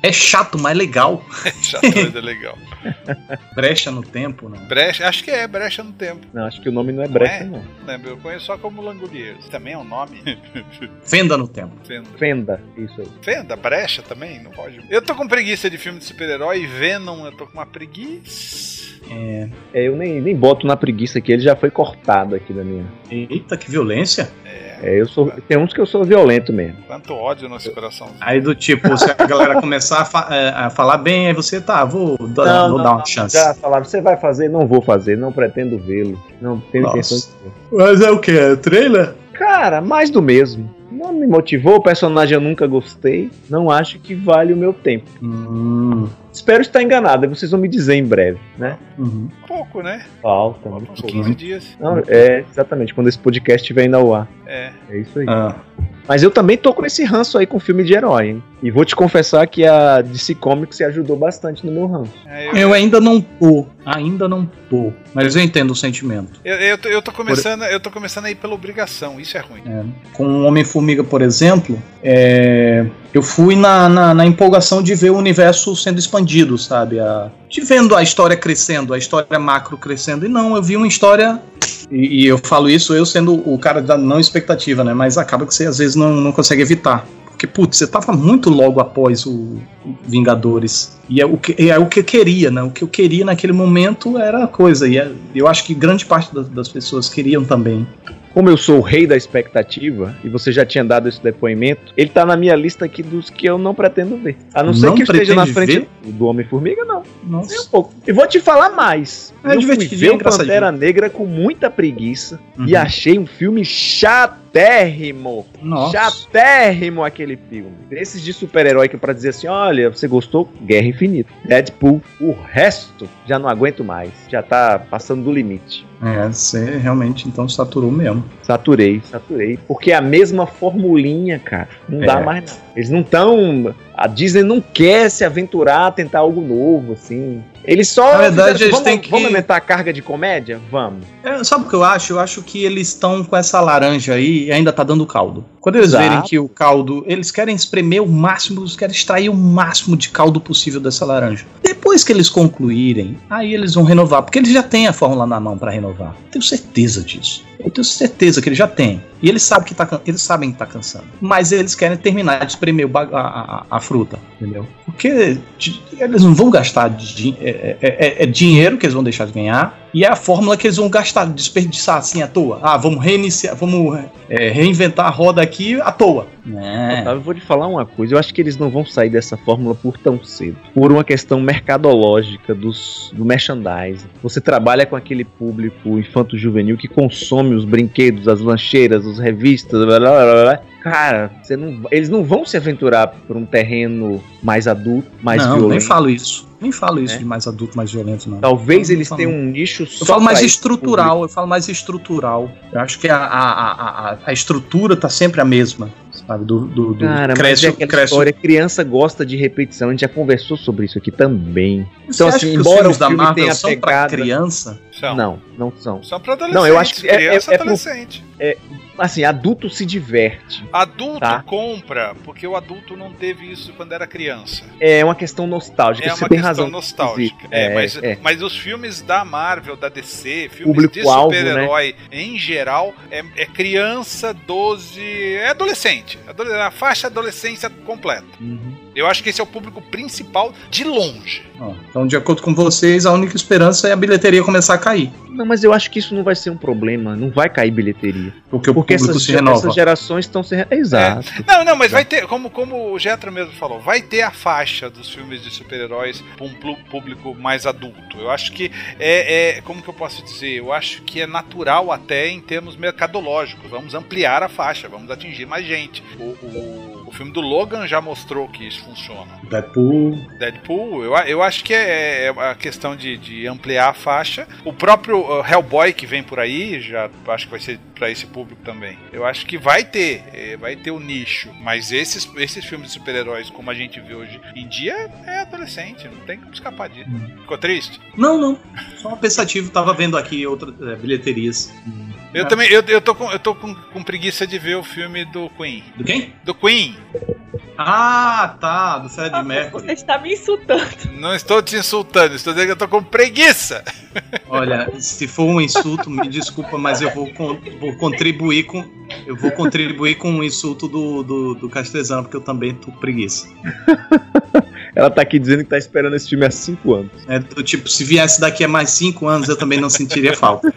É chato, mas legal.
Chato, mas é legal. [laughs] [laughs]
Brecha no tempo, né?
Brecha, acho que é Brecha no Tempo.
Não, acho que o nome não é brecha,
é?
não.
Lembra? Eu conheço só como Langoliers. Também é um nome? [laughs]
Fenda no tempo.
Fenda.
Fenda, isso aí.
Fenda, brecha também, não pode. Eu tô com preguiça de filme de super-herói, Venom, eu tô com uma preguiça.
É.
É, eu nem, nem boto na preguiça aqui, ele já foi cortado aqui da minha.
Eita, que violência.
É, eu sou. Tem uns que eu sou violento mesmo.
Quanto ódio nesse coração.
Aí do tipo, se a galera começar a, fa- é, a falar bem, aí você tá, vou, dar-
Não,
vou
não,
dar uma chance.
Já falaram, você vai fazer? Não vou fazer, não pretendo vê-lo. Não tenho intenção de ver.
Mas é o que? É trailer?
Cara, mais do mesmo. Não me motivou, o personagem eu nunca gostei. Não acho que vale o meu tempo.
Hum,
Espero estar enganado, aí vocês vão me dizer em breve, né?
uhum.
Pouco, né?
Falta, muito
uns
pouco.
15 dias.
Não, é, exatamente, quando esse podcast estiver indo ao ar.
É.
É isso aí.
Ah,
Mas eu também tô com esse ranço aí com filme de herói, hein? E vou te confessar que a DC Comics ajudou bastante no meu ranço.
É, eu,
eu ainda não tô, ainda não tô, mas eu entendo o sentimento.
eu, eu, tô, eu tô começando, eu tô começando a ir pela obrigação, isso é ruim.
É, com o Homem-Formiga, por exemplo, é, eu fui na, na, na empolgação de ver o universo sendo expandido, sabe? A, de vendo a história crescendo, a história macro crescendo. E não, eu vi uma história. E, e eu falo isso eu sendo o cara da não expectativa, né? Mas acaba que você às vezes não, não consegue evitar. Porque, putz, você tava muito logo após o o Vingadores. E é o que, é o que eu queria, né? O que eu queria naquele momento era a coisa. E é- eu acho que grande parte das, das pessoas queriam também.
Como eu sou o rei da expectativa, e você já tinha dado esse depoimento, ele tá na minha lista aqui dos que eu não pretendo ver. A não ser
Não
que eu esteja na frente do Homem-Formiga, não.
Nossa.
Nem um pouco. E vou te falar mais.
É
eu fui ver o. Pantera Negra com muita preguiça e
Uhum.
achei um filme chatérrimo.
Nossa.
Chatérrimo aquele filme. Desses de super-herói que pra dizer assim: olha, você gostou? Guerra Infinita. Deadpool. O resto já não aguento mais. Já tá passando do limite.
É, você realmente então saturou mesmo.
Saturei, saturei. Porque é a mesma formulinha, cara. Não dá
É.
mais não. Eles não estão. A Disney não quer se aventurar, tentar algo novo, assim. Eles só.
Na verdade,
fizeram,
eles
vamos,
têm que-
vamos aumentar a carga de comédia? Vamos.
É, sabe o que eu acho? Eu acho que eles estão com essa laranja aí e ainda tá dando caldo. Quando eles
Exato.
verem que o caldo. Eles querem espremer o máximo, eles querem extrair o máximo de caldo possível dessa laranja. Depois que eles concluírem, aí eles vão renovar. Porque eles já têm a fórmula na mão pra renovar. Tenho certeza disso. Eu tenho certeza que eles já têm. E eles sabem que tá, eles sabem que tá cansando. Mas eles querem terminar de espremer a, a- a fruta. Entendeu? Porque eles não vão gastar de, é, é- é- é dinheiro que eles vão deixar de ganhar. E é a fórmula que eles vão gastar, desperdiçar assim à toa. Ah, vamos reiniciar, vamos é, reinventar a roda aqui à toa. É.
Otávio, eu vou te falar uma coisa. Eu acho que eles não vão sair dessa fórmula por tão cedo. Por uma questão mercadológica dos, do merchandising. Você trabalha com aquele público infanto-juvenil que consome os brinquedos, as lancheiras, as revistas, blá, blá, blá, blá, cara, você não, eles não vão se aventurar por um terreno mais adulto, mais
não,
violento.
nem falo isso. Nem falo isso
É.
de mais adulto, mais violento, não.
Talvez
não
eles tenham um nicho só
Eu falo mais
pra
estrutural, eu falo mais estrutural. Eu acho que a, a, a, a, estrutura tá sempre a mesma, sabe? Do, do, do
Cara,
cresce,
mas é aquela
cresce.
história, criança gosta de repetição, a gente já conversou sobre isso aqui também.
Você
Então, assim,
que os
embora
filmes
o
da
filme
Marvel
tenha
são pra
pegada-
criança?
São.
Não, não são.
São pra adolescente.
Não, eu acho que é-
criança
é- é pro-
adolescente.
Assim, adulto se diverte.
Adulto
Tá.
compra, porque o adulto não teve isso quando era criança.
É uma questão nostálgica,
É
você
uma
tem
questão
razão.
nostálgica.
É,
É, mas,
é.
mas os filmes da Marvel, da DC, filmes de
né?
super-herói em geral, é, é criança, 12. É adolescente. Adole- A faixa adolescência completa.
Uhum.
Eu acho que esse é o público principal de longe.
Então, de acordo com vocês, a única esperança é a bilheteria começar a cair.
Não, mas eu acho que isso não vai ser um problema, não vai cair bilheteria.
Porque o
Porque
público
essas,
se renova.
essas gerações estão se. re- Exato.
Não, não, mas vai ter, como, como o Getro mesmo falou, vai ter a faixa dos filmes de super-heróis para um público mais adulto. Eu acho que é, é- Como que eu posso dizer? Eu acho que é natural até em termos mercadológicos. Vamos ampliar a faixa, vamos atingir mais gente. O, o- o filme do Logan já mostrou que isso funciona.
Deadpool.
Deadpool, eu, eu acho que é, é a questão de, de ampliar a faixa. O próprio uh, Hellboy que vem por aí, já acho que vai ser para esse público também. Eu acho que vai ter, eh, vai ter o nicho. Mas esses, esses filmes de super-heróis, como a gente vê hoje em dia, é adolescente, não tem como escapar disso. Ficou triste?
Não, não. Só pensativo, tava vendo aqui outras é, bilheterias.
Eu também, eu, eu tô, com, eu tô com, com preguiça de ver o filme do Queen.
Do quem?
Do Queen.
Ah, tá, do Fred
Você
Mercury.
está me insultando.
Não estou te insultando, estou dizendo que eu tô com preguiça.
Olha, se for um insulto, me desculpa, mas eu vou, con- vou contribuir com. Eu vou contribuir com o insulto do, do, do Castrezano, porque eu também tô com preguiça. [laughs]
Ela tá aqui dizendo que tá esperando esse filme há cinco anos.
É do tipo, se viesse daqui a mais cinco anos, eu também não sentiria falta.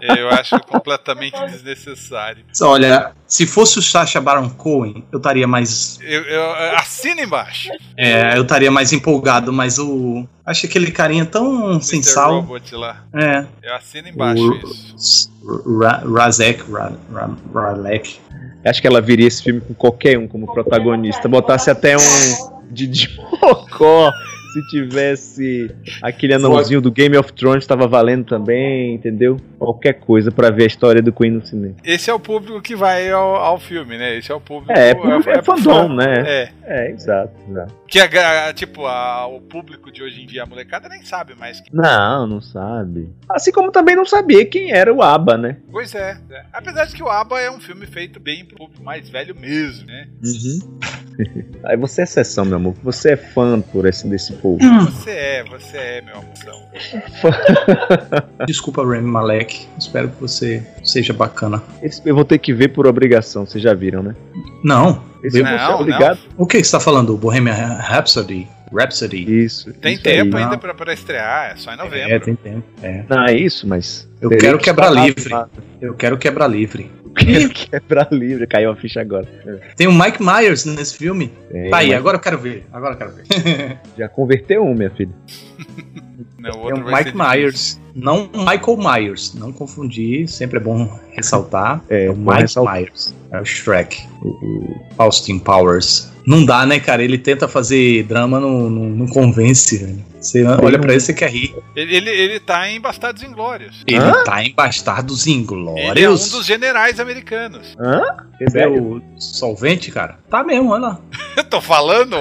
Eu acho completamente desnecessário.
Olha, se fosse o Sacha Baron Cohen, eu estaria mais.
Eu, eu, assina embaixo.
É, eu estaria mais empolgado, mas o. Acho aquele carinha tão sem sal.
Robot lá.
É.
Eu assino embaixo
O-
isso.
Ra- Razek, Ra- Ra- Ralek.
Acho que ela viria esse filme com qualquer um como protagonista. Botasse até um Didi Mocó. Se tivesse aquele anãozinho do Game of Thrones, tava valendo também, entendeu? Qualquer coisa pra ver a história do Queen no cinema.
Esse é o público que vai ao, ao filme, né? Esse é o público.
É, é, público- é
pro
fandom, né?
É.
É, exato. exato.
Que a, tipo, a- o público de hoje em dia, a molecada nem sabe mais. que-
Não, não sabe. Assim como também não sabia quem era o ABBA, né?
Pois é, é. Apesar de que o ABBA é um filme feito bem pro público mais velho mesmo, né?
Uhum. [laughs] Aí você é exceção, meu amor. Você é fã por esse desse povo.
Você é, você é, meu amor. [laughs]
Desculpa, Remy Malek. Espero que você seja bacana.
Esse eu vou ter que ver por obrigação, vocês já viram, né?
Não.
Esse
Não,
é
não.
obrigado.
O que que você tá falando? Bohemian Rhapsody? Rhapsody?
Isso.
Tem
isso
tempo
aí.
ainda pra, pra estrear, é só em novembro.
É, tem tempo. É.
Não, é isso, mas.
Eu quero
que
quebrar livre. Eu quero quebrar livre.
Quero [laughs] quebrar livre. Caiu a ficha agora.
Tem o Mike Myers nesse filme.
É,
tá aí,
mas
agora eu quero ver. Agora eu quero ver. [laughs]
Já converteu um, minha filha. [laughs]
Não, o
Mike. Myers. Não o Michael Myers. Não confundir. Sempre é bom ressaltar.
É,
É o Mike
ressaltar.
Myers. É o Shrek. O, o Austin Powers. Não dá, né, cara? Ele tenta fazer drama, não, não, não convence, velho. Você olha pra ele, você quer rir.
Ele, ele, ele tá em Bastardos Inglórios.
Ele
Hã?
tá em Bastardos Inglórios.
Ele é um dos generais americanos.
Hã?
Você vê o solvente, cara? Tá mesmo, olha lá.
Eu [laughs] tô falando?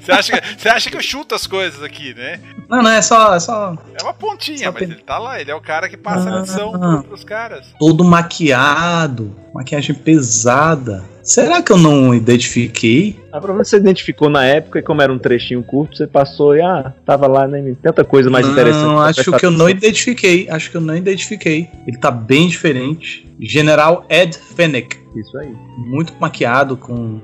Você acha, que- você acha que eu chuto as coisas aqui, né?
Não, não, é só, é só
É uma pontinha,
Só
mas ele tá lá. Ele é o cara que passa a
Ah.
lição pro, pros caras.
todo maquiado, maquiagem pesada. Será que eu não identifiquei?
Ah, provavelmente você identificou na época e como era um trechinho curto, você passou e ah, tava lá, né? Tanta coisa mais interessante.
não, acho que eu não identifiquei. Acho que eu não identifiquei. Ele tá bem diferente. General Ed Fennec,
Isso aí.
muito maquiado, com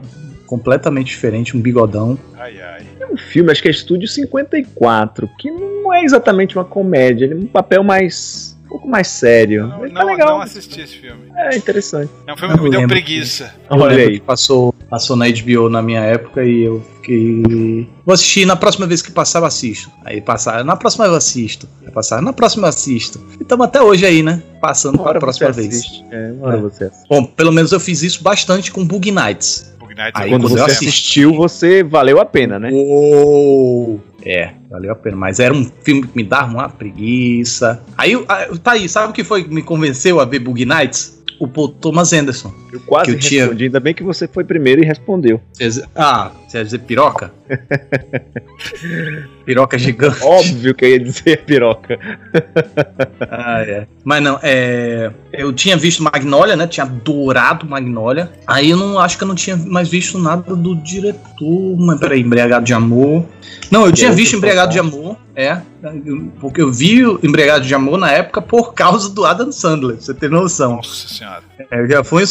completamente diferente, um bigodão.
Ai, ai.
É um filme, acho que é Estúdio 54, que não é exatamente uma comédia, ele é um papel mais. Um pouco mais sério.
Não,
Mas tá
não,
legal.
não assisti esse filme.
É interessante.
É um filme que me deu preguiça.
Eu
Olha aí.
que passou, passou na HBO na minha época e eu fiquei. Vou assistir, na próxima vez que passar eu assisto. Aí passar, na próxima eu assisto. Aí passar, na próxima eu assisto. E estamos até hoje aí, né? passando para a próxima vez.
É, uma hora
É.
você assiste.
Bom, pelo menos eu fiz isso bastante com Bug Nights. Aí
Quando você assistiu, você valeu a pena, né?
Uou! É, valeu a pena. Mas era um filme que me dava uma preguiça. Aí, ah, tá aí, sabe o que foi que me convenceu a ver Bug Nights? O Paul Thomas Anderson.
Eu quase
eu tinha-
respondi, ainda bem que você foi primeiro e respondeu.
Ah, você ia dizer piroca? [laughs] piroca gigante.
Óbvio que eu ia dizer piroca.
Ah, é. Mas não, é. Eu tinha visto Magnolia, né? Tinha adorado Magnolia. Aí eu não acho que eu não tinha mais visto nada do diretor. Mas peraí, Embriagado de Amor. Não, eu tinha visto Embriagado de. Amor, é. Porque eu vi o Embriagado de Amor na época por causa do Adam Sandler, você ter noção.
Nossa senhora.
É, já foi um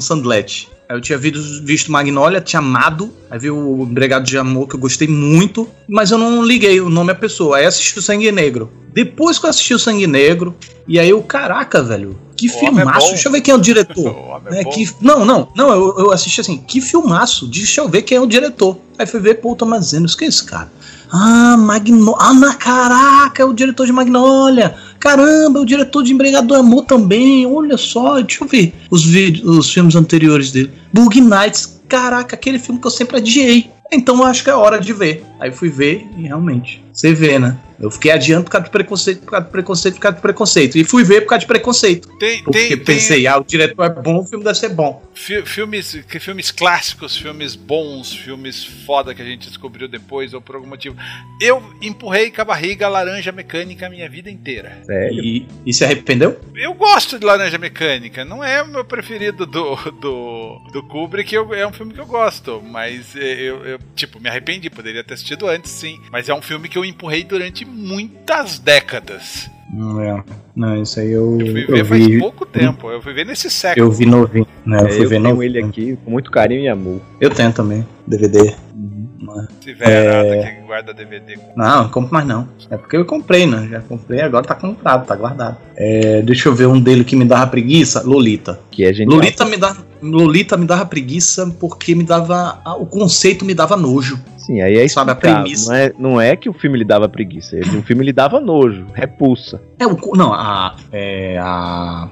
sandlet. Um. Aí eu tinha visto, visto Magnolia, tinha amado. Aí vi o Empregado de Amor, que eu gostei muito. Mas eu não liguei o nome à pessoa. Aí assisti o Sangue Negro. Depois que eu assisti o Sangue Negro, e aí eu, caraca, velho, que
O é
filmaço.
bom.
Deixa eu ver quem é o diretor. [laughs]
O é
É,
bom.
que, não, não, não, eu, eu assisti assim, que filmaço, deixa eu ver quem é o diretor. Aí fui ver, pô, o Thomas Anderson, que é esse cara? Ah, Magnolia, ah, na caraca, é o diretor de Magnolia. Caramba, é o diretor de Embriagado do Amor também, olha só, deixa eu ver os vídeos, os filmes anteriores dele. Bug Nights, caraca, aquele filme que eu sempre adiei. Então eu acho que é hora de ver. Aí fui ver e realmente, você vê, né? Eu fiquei adiando por causa de preconceito, por causa de preconceito, por causa de preconceito. E fui ver por causa de preconceito.
Tem,
Porque
tem,
pensei, ah, o diretor é bom, o filme deve ser bom.
Fi- filmes, que filmes clássicos, filmes bons, filmes foda que a gente descobriu depois ou por algum motivo. Eu empurrei com a barriga laranja mecânica a minha vida inteira.
Sério?
E, e se arrependeu?
Eu gosto de Laranja Mecânica, não é o meu preferido do, do, do Kubrick, eu, é um filme que eu gosto, mas é, eu, eu, tipo, me arrependi, poderia ter assistido antes, sim. Mas é um filme que eu empurrei durante muitas décadas.
Não é. Não, isso aí eu,
Eu fui
eu
ver faz
vi.
pouco tempo, eu fui ver nesse século.
Eu vi novinho, né? Eu
É,
fui
eu
ver novinho.
ele aqui com muito carinho e amor.
Eu tenho também, DVD.
Se tiver
É.
nada que guarda DVD.
Não, não compro mais não. É porque eu comprei, né? Já comprei, agora tá comprado, tá guardado. É, deixa eu ver um dele que me dava preguiça, Lolita.
Que é genial.
Lolita me, dá, Lolita me dava preguiça porque me dava. O conceito me dava nojo.
Sim, aí é
Sabe, a premissa.
Não é, não é que o filme lhe dava preguiça, ele- o filme lhe dava nojo, repulsa.
É, o, não, a, é, a,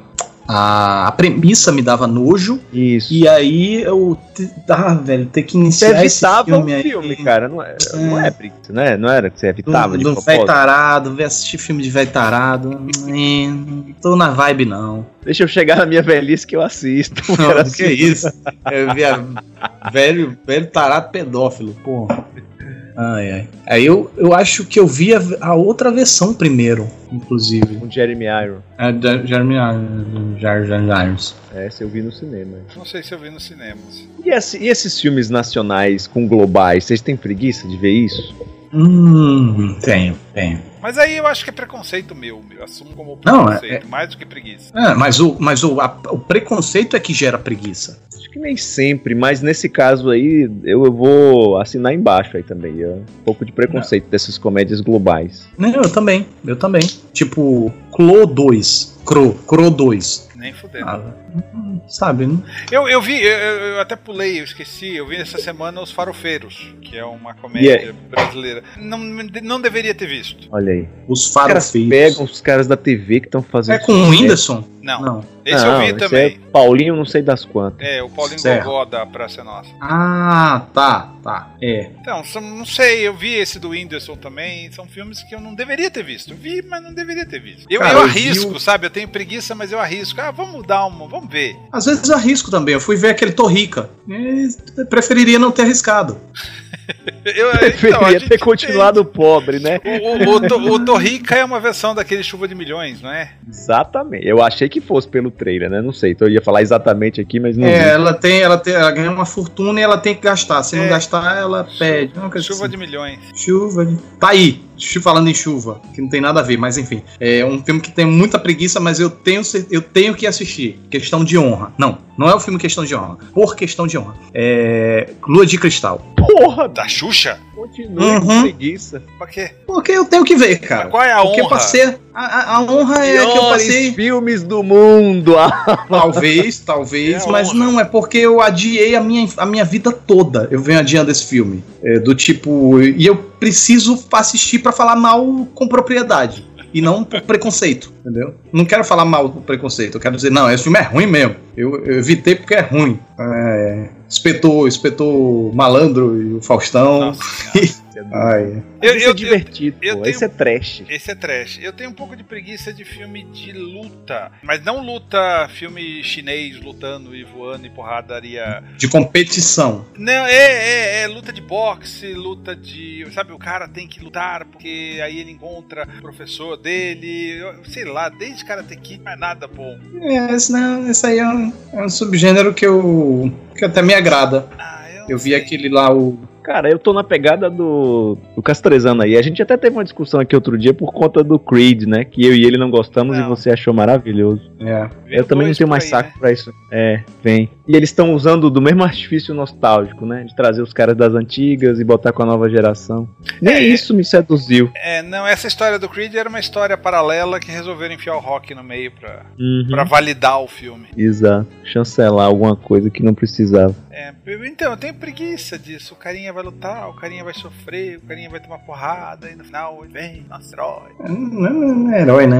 a. a premissa me dava nojo.
Isso.
E aí eu. Ah, velho, ter que
Você
iniciar esse
evitava
filme
o
aí.
filme, cara. Não é, não é preguiça, né? Não era que você evitava
do,
de
do
propósito.
velho tarado, ver assistir filme de velho tarado. É, não tô na vibe, não.
Deixa eu chegar na minha velhice que eu assisto.
Não, [laughs] que
assim.
isso? Eu via velho, velho tarado pedófilo, porra. Ai, ai. Aí eu, eu acho que eu vi a, a outra versão primeiro, inclusive.
Com Jeremy Irons.
É Jeremy Irons. Jar- Jar- Irons.
Essa eu vi no cinema.
Não sei se eu vi nos cinemas.
E, esse- e esses filmes nacionais com globais, vocês têm preguiça de ver isso?
Hum, tenho, tenho.
Mas aí eu acho que é preconceito meu, eu assumo como
Não,
preconceito, mais do que preguiça.
É, mas o, mas o, a- o preconceito é que gera preguiça.
Acho que nem sempre, mas nesse caso aí eu, eu vou assinar embaixo aí também. é Um pouco de preconceito dessas comédias globais.
Não, eu também, eu também. Tipo, Clo 2. Cro, Cro 2.
Nem fudendo.
Hum, sabe, né?
Eu, eu vi, eu, eu até pulei, eu esqueci, eu vi essa semana Os Farofeiros, que é uma comédia brasileira. Não, não deveria ter visto.
Olha aí.
Os
Os caras
farofeiros.
pegam os caras da TV que estão fazendo.
É com o. Whindersson?
Não,
Não.
esse
Não,
eu vi
esse
também.
É Paulinho, não sei das quantas.
É, o Paulinho
Certo.
Gogó da Praça é Nossa.
Ah, tá, tá. É.
Então, são- não sei, eu vi esse do Whindersson também. São filmes que eu não deveria ter visto. Eu vi, mas não deveria ter visto. Eu,
Cara,
eu
eu
arrisco,
o-
sabe? Eu tenho preguiça, mas eu arrisco. Ah, vamos dar uma, vamos ver.
Às vezes eu arrisco também. Eu fui ver aquele Torrica. E preferiria não ter arriscado. [laughs]
Eu, [laughs] então,
Preferia
gente
ter continuado pobre, né?
tem- O, o, o, To- o Torrica é uma versão daquele Chuva de Milhões, não é?
Exatamente. Eu achei que fosse pelo trailer, né? Não sei. Então eu ia falar exatamente aqui, mas não.
É,
vi.
ela tem, ela tem, ela ganha uma fortuna e ela tem que gastar. Se
É.
não gastar, ela pede. Não, quer
Chuva
dizer,
de Milhões.
Chuva. de- Tá aí. Chu- Falando em chuva, que não tem nada a ver, mas enfim. É um filme que tem muita preguiça, mas eu tenho, eu tenho que assistir. Questão de honra. Não, não é o filme Questão de Honra. Por questão de honra. É. Lua de Cristal.
Porra,
Da Xuxa?
continua com
Uhum.
preguiça.
Pra quê?
Porque eu tenho que ver, cara.
Qual é a
Porque
honra?
pra ser. A, a- honra é que eu passei.
filmes do mundo. [laughs]
Talvez, talvez,
É
mas
honra.
não, é porque eu adiei a minha, a minha vida toda. Eu venho adiando esse filme. É, do tipo. E eu preciso assistir pra falar mal com propriedade. e não por preconceito, entendeu? Não quero falar mal do preconceito, eu quero dizer, não, esse filme é ruim mesmo. Eu, eu evitei porque é ruim. É, espetou, espetou Malandro e o Faustão.
Nossa [laughs] Senhora.
Ai,
Eu-
Esse
eu-
é divertido,
eu
pô.
tenho-
Esse é trash.
Esse é trash. Eu tenho um pouco de preguiça de filme de luta. Mas não luta, filme chinês lutando e voando e porradaria.
de competição.
Não, é, é, é luta de boxe, luta de. Sabe, o cara tem que lutar porque aí ele encontra o professor dele. eu- Sei lá, desde Karate Kid não é nada bom.
É, esse, não, esse aí é um, é um subgênero que eu que até me agrada.
Ah, eu,
Eu vi
sei.
aquele lá, o.
Cara, eu tô na pegada do, do Castrezano aí. A gente até teve uma discussão aqui outro dia por conta do Creed, né? Que eu e ele não gostamos
Não.
e você achou maravilhoso.
É.
Veio
eu também não tenho mais
aí,
saco
né?
pra isso. É, vem. E eles estão usando do mesmo [laughs] artifício nostálgico, né? De trazer os caras das antigas e botar com a nova geração. Nem
É,
isso me seduziu.
É, não, essa história do Creed era uma história paralela que resolveram enfiar o rock no meio pra,
Uhum.
pra validar o filme.
Exato. Chancelar alguma coisa que não precisava.
É, então, eu tenho preguiça disso. O carinha vai lutar, o carinha vai sofrer, o carinha vai tomar porrada, e no final ele vem, nossa, herói.
Não, não, não é herói, né?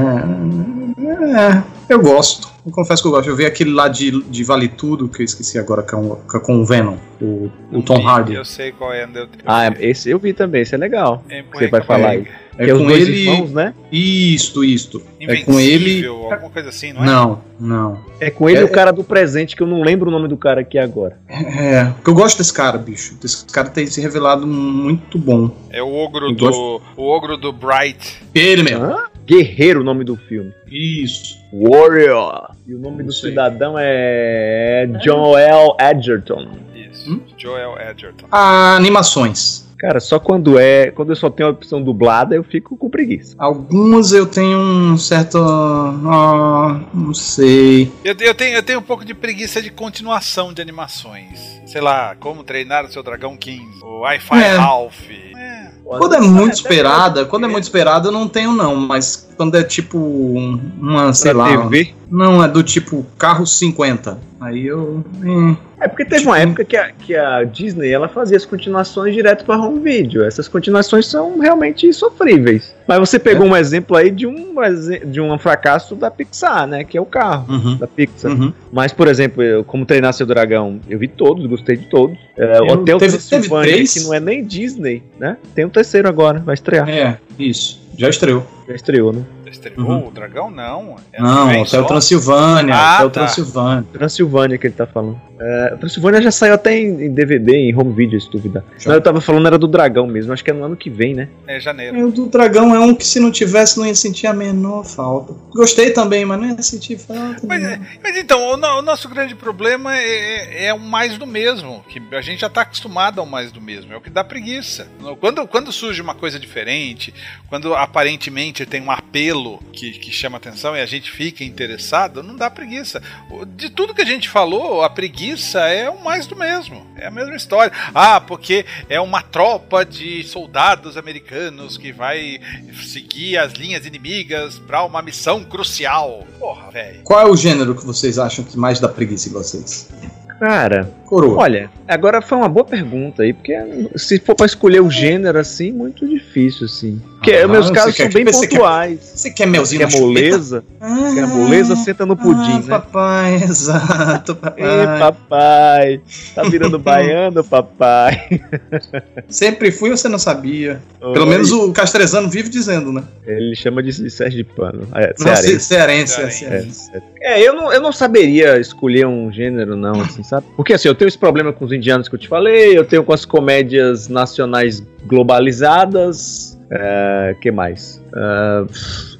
É, eu gosto. Eu confesso que eu gosto. Eu vi aquele lá de, de Vale Tudo, que eu esqueci agora, com, com o Venom, o, o Tom
Vi,
Hardy.
Eu sei qual é. Eu,
Ah, esse eu vi também, esse é legal.
é,
Você vai falar aí.
É
que é os
com
dois
ele.
irmãos, né?
Isto, isto. É com ele.
Alguma coisa assim, não é?
Não, não.
É com ele
É-
e o cara do presente, que eu não lembro o nome do cara aqui agora.
É, porque eu gosto desse cara, bicho. Esse cara tem se revelado muito bom.
É o ogro
Eu
do. O ogro do Bright.
Ele mesmo.
Hã? Guerreiro, o nome do filme.
Isso.
Warrior. E o nome do cidadão é Joel Edgerton.
Isso.
Hum?
Joel Edgerton.
Ah, animações.
Cara, só quando é, quando eu só tenho a opção dublada, eu fico com preguiça.
Algumas eu tenho um certo. Ah, não sei.
Eu, eu tenho, eu tenho um pouco de preguiça de continuação de animações. Sei lá, como treinar o seu dragão 15. O Wi-Fi
É.
Ralph. É.
Quando é muito esperada, quando é muito esperada, eu não tenho, não. Mas quando é tipo um- uma, sei
Pra
lá.
TV.
Não, é do tipo carro 50. Aí eu. hum,
É porque teve
Tipo-
uma época que a, que a Disney ela fazia as continuações direto para home video. Essas continuações são realmente sofríveis. Mas você pegou um exemplo aí de um, de um fracasso da Pixar, né? Que é o carro
uhum,
da Pixar.
uhum.
Mas, por exemplo, eu, como treinar seu dragão, eu vi todos, gostei de todos. É,
Eu-
Hotel
teve-
Transilvânia,
teve três?
que não é nem Disney, né? Tem um terceiro agora, vai estrear.
É, isso. Já estreou.
Já estreou, né?
Estreou
Uhum.
o dragão? Não. É
Não, Hotel? Transilvânia.
Ah,
Hotel
tá.
Transilvânia.
Transilvânia que ele tá falando. É, Transilvânia já saiu até em, em DVD, em home video, se duvidar. Mas eu tava falando era do dragão mesmo, acho que é no ano que vem, né?
É janeiro.
É, O do dragão é um que se não tivesse não ia sentir a menor falta. Gostei também, mas não ia sentir falta.
Mas,
não.
é- mas então, o, no- o nosso grande problema é, é, é o mais do mesmo. Que a gente já tá acostumado ao mais do mesmo. É o que dá preguiça. Quando, quando surge uma coisa diferente, quando aparentemente tem um apelo que, que chama atenção e a gente fica interessado, não dá preguiça. De tudo que a gente falou, a preguiça é o mais do mesmo. É a mesma história. Ah, porque é uma tropa de soldados americanos que vai seguir as linhas inimigas pra uma missão crucial. Porra, velho.
Qual é o gênero que vocês acham que mais dá preguiça em vocês?
Cara,
Coroa.
olha, agora foi uma boa pergunta aí, porque se for pra escolher o gênero assim, muito difícil, assim. Porque
Ah,
meus casos
quer
são bem
você quer-
pontuais.
Você quer melzinho
Quer moleza?
Ah,
Quer moleza, senta no pudim,
ah,
né?
papai, [laughs] exato,
Ei,
papai.
papai, tá virando [laughs] baiano, papai. [laughs]
Sempre fui ou você não sabia? Pelo
Oi.
menos o Castrezano vive dizendo, né?
Ele chama de, de Sergipano. É,
Não,
cearense.
ce- cearense, é,
Cearense.
cearense.
É, eu não, eu não saberia escolher um gênero, não, assim, sabe? Porque assim, eu tenho esse problema com os indianos que eu te falei, eu tenho com as comédias nacionais globalizadas. É, que mais? É,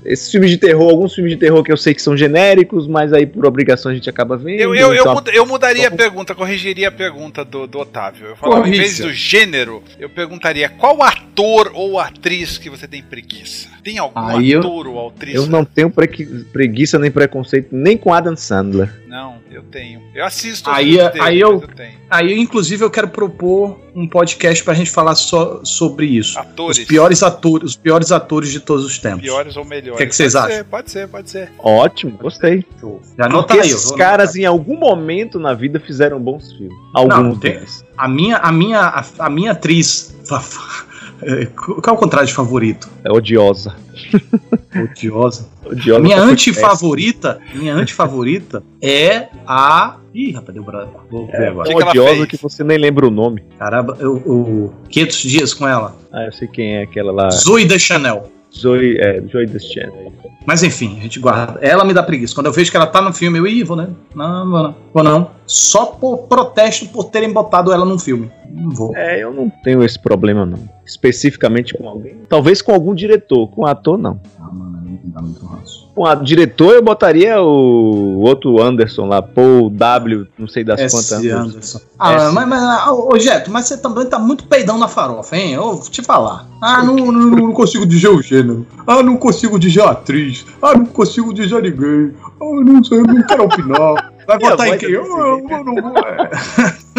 esses filmes de terror, alguns filmes de terror que eu sei que são genéricos, mas aí por obrigação a gente acaba vendo.
Eu, eu, eu,
então-
muda- eu mudaria a pergunta, corrigiria a pergunta do, do Otávio. Eu falava, em vez do gênero, eu perguntaria qual ator ou atriz que você tem preguiça? Tem algum
Aí eu-
ator ou atriz?
eu não tenho preguiça nem preconceito nem com Adam Sandler.
Não, eu tenho. Eu assisto os
Aí
filmes
é-
dele,
aí eu-
eu.
Aí, inclusive, eu quero propor um podcast pra gente falar só sobre isso.
Atores.
Os piores atores, os piores atores de todos os tempos.
piores ou melhores.
O que é que vocês
Pode
acham?
ser, pode ser, pode ser.
Ótimo, gostei.
Já anota
Porque
aí,
esses caras em algum momento na vida fizeram bons filmes. Alguns
tem-
deles.
A minha, a minha, a, a minha atriz É, [laughs] qual é o contrário de favorito?
É odiosa. [laughs]
Odiosa.
Odiosa
minha antifavorita, minha antifavorita é a. Ih, rapaz, deu branco. Vou ver
péssima.
agora.
que
Tão
que
odiosa
fez?
que você nem lembra o nome.
Caramba, eu, eu 500 dias com ela.
Ah, eu sei quem é aquela lá.
Zoe de Chanel.
Zoe, é, Zoe Deschanel.
Mas enfim, a gente guarda. Ela me dá preguiça. Quando eu vejo que ela tá no filme, eu ih, vou né? Não, vou não. Vou não. Só por protesto por terem botado ela num filme. Não vou.
É, eu não tenho esse problema, não. Especificamente com alguém. Talvez com algum diretor, com ator, não.
Ah, mano, não dá muito ranço.
Com a diretor, eu botaria o outro Anderson lá, Paul W, não sei das
S.
quantas.
Anderson. Ah,
S.
mas, mas ah, ô Jeto, mas você também tá muito peidão na farofa, hein? Eu vou te falar. Ah, não, não, não consigo dizer o gênero. Ah, não consigo dizer a atriz. Ah, não consigo dizer ninguém. Ah, não sei, não quero opinar. Vai votar em quem?
é
Eu, eu, eu não vou. é.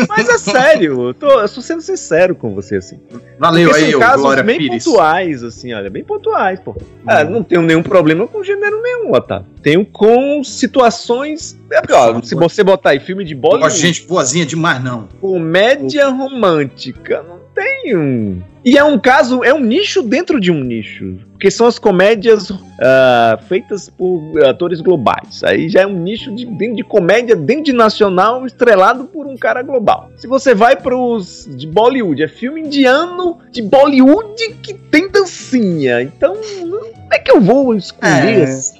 [laughs]
Mas é sério, eu, tô, eu estou sendo sincero com você, assim.
Valeu
Porque
aí,
são casos
Glória
bem
Pires.
pontuais, assim, olha, bem pontuais, pô. Ah,
Hum.
não tenho nenhum problema com gênero nenhum, Otávio. Tenho com situações. É porque, ó, se você botar aí filme de bola,
gente boazinha demais, não.
comédia romântica, não tem um. E é um caso, é um nicho dentro de um nicho. Porque são as comédias ah, feitas por atores globais. Aí já é um nicho de, dentro de comédia, dentro de nacional, estrelado por um cara global. Se você vai pros de Bollywood, é filme indiano de Bollywood que tem dancinha. Então, como é que eu vou escolher?
É.
assim?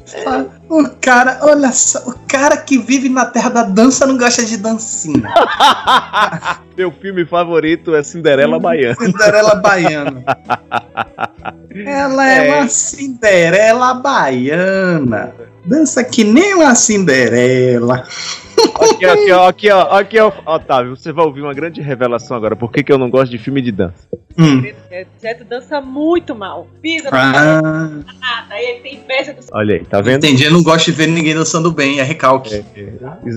O cara, olha só, o cara que vive na terra da dança não gosta de dancinha. [laughs]
Meu filme favorito é Cinderela Baiana.
Cinderela baiana. Ela é,
É.
uma Cinderela baiana. Dança que nem uma Cinderela.
Aqui, aqui, ó, aqui, ó, aqui, ó, Otávio, você vai ouvir uma grande revelação agora. Por que, que eu não gosto de filme de dança?
Hum.
Jeto dança muito mal. Pisa
Ah,
nada. Aí ele tem inveja do
Olha aí, tá vendo?
entendi. Eu não gosto de ver ninguém dançando bem. É recalque.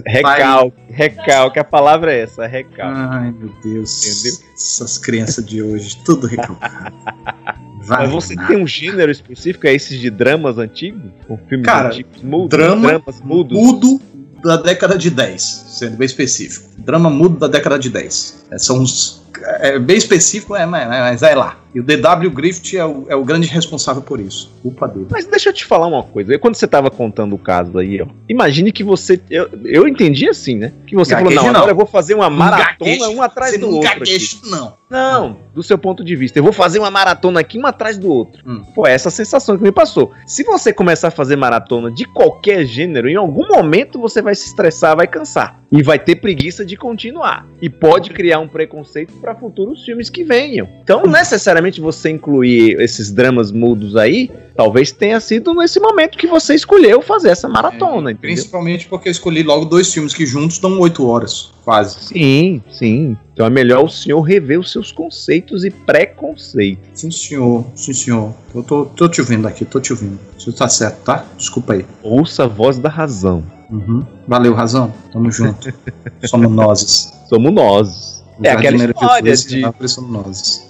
Recalque, recalque, a palavra é essa, recalque.
Ai, meu Deus.
Entendeu?
Essas crianças de hoje, tudo recalcado. [laughs] Vai,
Mas você tem um gênero específico, é esses de dramas antigos? Com filmes
Cara,
antigos, mudos,
drama,
dramas mudos?
mudo da década de 10, sendo bem específico. Drama mudo da década de 10. É, são uns. É bem específico, é, mas, mas é lá. E o DW Griffith é o, é o grande responsável por isso. Culpa dele.
Mas deixa eu te falar uma coisa. Quando você tava contando o caso aí, ó. Imagine que você. Eu, eu entendi assim, né? Que você
Gagueje
falou, não,
não.
agora eu vou fazer uma maratona, um atrás
Você
do
não
outro. aqui.
gagueja, não.
Não, do seu ponto de vista. Eu vou fazer uma maratona aqui, um atrás do outro.
Hum.
Pô, é essa sensação que me passou. Se você começar a fazer maratona de qualquer gênero, em algum momento você vai se estressar, vai cansar. E vai ter preguiça de continuar. E pode criar um preconceito para futuros filmes que venham. Então, necessariamente você incluir esses dramas mudos aí, talvez tenha sido nesse momento que você escolheu fazer essa maratona, entendeu?
Principalmente porque eu escolhi logo dois filmes que juntos dão oito horas, quase.
Sim, sim. Então é melhor o senhor rever os seus conceitos e preconceitos.
Sim, senhor. Sim, senhor. Eu tô, tô te ouvindo aqui, tô te ouvindo. Você tá certo, tá? Desculpa aí.
Ouça a voz da razão.
Uhum. Valeu, Razão. Tamo junto. [laughs] Somos nozes.
Somos nós. É aquela história de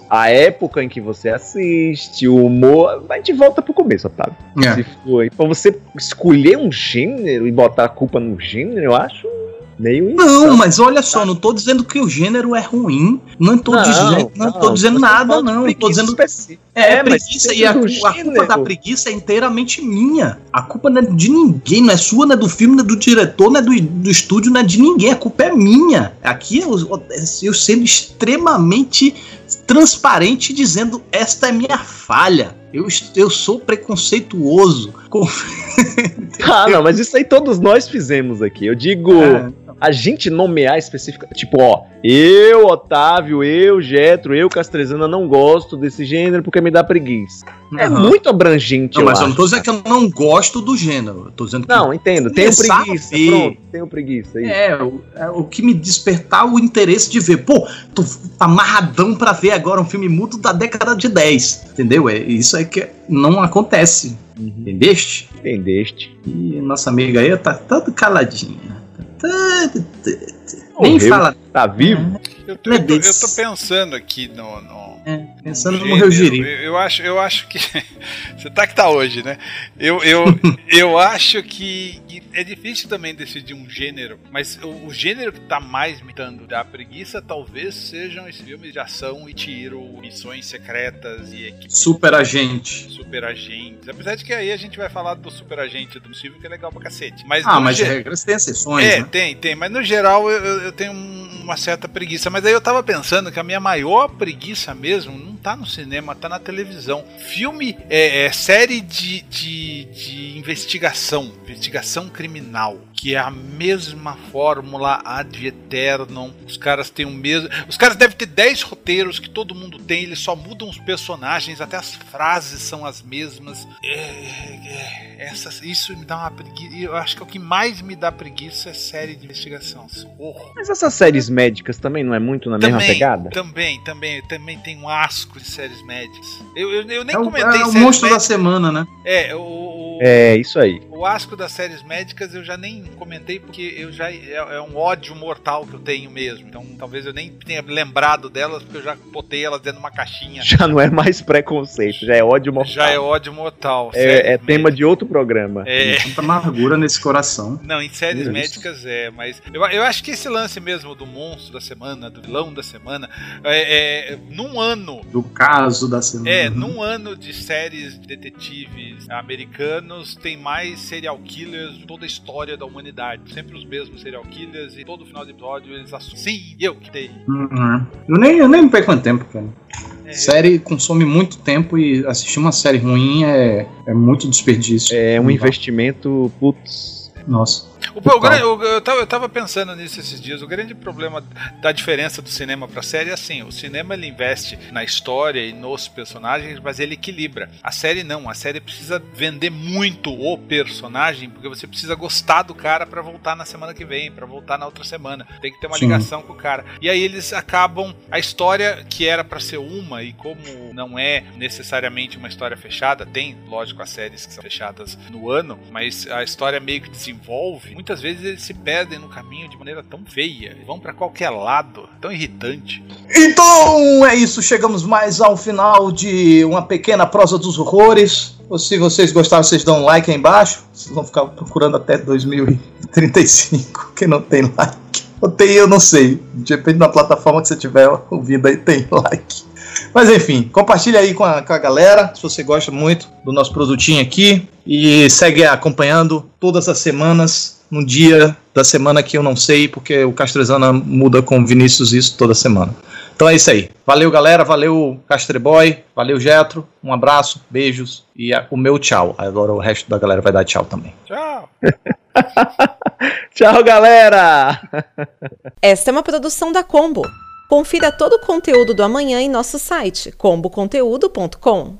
a época em que você assiste, o humor. A gente volta pro começo, Otávio.
É.
Se foi. Pra você escolher um gênero e botar a culpa no gênero, eu acho meio
Não, mas olha só, não tô dizendo que o gênero é ruim. Não tô, dizendo, não tô dizendo nada, não. Tô dizendo. É,
É,
preguiça e a, a culpa da preguiça é inteiramente minha. A culpa não é de ninguém, não é sua, não é do filme, não é do diretor, não é do, do estúdio, não é de ninguém. A culpa é minha. Aqui eu, eu sendo extremamente transparente dizendo esta é minha falha. Eu, eu sou preconceituoso. Com... [laughs]
Ah, não, mas isso aí todos nós fizemos aqui. Eu digo,
É.
a gente nomear específica, tipo, ó, eu, Otávio, eu, Getro, eu, Castrezana, não gosto desse gênero porque me dá preguiça. É
Aham.
muito abrangente,
Não, mas eu não tô dizendo que eu não gosto do gênero. Eu tô dizendo que
Não, entendo. Tenho preguiça.
ver.
Pronto, tenho preguiça. Aí.
É, o, é o que me despertar o interesse de ver. Pô, tô amarradão pra ver agora um filme mudo da década de 10. Entendeu? É, isso é que não acontece. Entendeste?
Entendeste?
E nossa amiga aí tá toda caladinha. Nem fala.
Tá vivo?
Eu tô,
é
eu tô- eu tô pensando aqui no. no-
É, pensando no. Morreu Giri.
Eu, eu acho, eu acho que. [laughs] Você tá que tá hoje, né? Eu, eu, [laughs] eu acho que, é difícil também decidir um gênero, mas o, o gênero que tá mais me dando da preguiça talvez sejam esses filmes de ação e tiro, missões secretas e equipes
Super agente.
super agentes. Apesar de que aí a gente vai falar do super agente do Silvio, que é legal pra cacete. Mas
Ah, mas regras têm exceções,
é,
né?
tem, tem. Mas no geral eu, eu- eu tenho um- uma certa preguiça. Mas aí eu tava pensando que a minha maior preguiça mesmo não tá no cinema, tá na televisão. Filme, é, é série de, de, de investigação, investigação criminal. Que é a mesma fórmula ad eternum. Os caras têm o mesmo. Os caras devem ter 10 roteiros que todo mundo tem, eles só mudam os personagens, até as frases são as mesmas. É, é, essas, isso me dá uma preguiça. Eu acho que o que mais me dá preguiça é série de investigação. Socorro.
Mas essas séries médicas também não é muito na mesma pegada?
também, também, também tem um asco de séries médicas. Eu, eu, eu nem
É o,
comentei
é o monstro da
médicas.
semana, né?
É, o, o,
É, isso aí.
o asco das séries médicas eu já nem comentei porque eu já é, é um ódio mortal que eu tenho mesmo. Então talvez eu nem tenha lembrado delas porque eu já botei elas dentro de uma caixinha. [laughs]
Já não é mais preconceito, já é ódio mortal.
Já é ódio mortal.
É, é tema de outro programa.
É,
Tanta amargura nesse coração.
não, em séries
Isso.
médicas é, mas eu, eu acho que esse lance mesmo do monstro da semana, do vilão da semana, é, é, num ano
Do caso da semana.
É, num ano de séries de detetives americanos, tem mais serial killers de toda a história da humanidade. Sempre os mesmos serial killers e todo final de episódio eles assumem. Sim, eu que dei.
Uhum. Eu nem, eu nem me perco tempo, cara.
É,
Série consome muito tempo e assistir uma série ruim é, é muito desperdício.
É um investimento, putz.
Nossa.
O, o grande- o- eu, tava, eu tava pensando nisso esses dias. O grande problema da diferença do cinema pra série é assim: o cinema ele investe na história e nos personagens, mas ele equilibra. A série não. A série precisa vender muito o personagem, porque você precisa gostar do cara pra voltar na semana que vem, pra voltar na outra semana. Tem que ter uma
Sim.
ligação com o cara. E aí eles acabam a história que era pra ser uma e como não é necessariamente uma história fechada, tem, lógico, as séries que são fechadas no ano, mas a história meio que desenvolve. Muitas vezes eles se perdem no caminho de maneira tão feia, vão pra qualquer lado, tão irritante.
Então é isso, chegamos mais ao final de uma pequena prosa dos horrores. Se vocês gostaram, vocês dão um like aí embaixo. Vocês vão ficar procurando até 2035, que não tem like. Ou tem, eu não sei. Depende da plataforma que você tiver ouvindo aí, tem like. Mas enfim, compartilha aí com a, com a galera, se você gosta muito do nosso produtinho aqui. E segue acompanhando todas as semanas, no dia da semana que eu não sei, porque o Castrezana muda com o Vinícius isso toda semana. Então é isso aí. Valeu, galera. Valeu, Castreboy. Valeu, Getro. Um abraço, beijos e o meu tchau. Agora o resto da galera vai dar tchau também.
Tchau! [laughs]
Tchau, galera! [laughs]
Esta é uma produção da Combo. Confira todo o conteúdo do amanhã em nosso site comboconteúdo.com.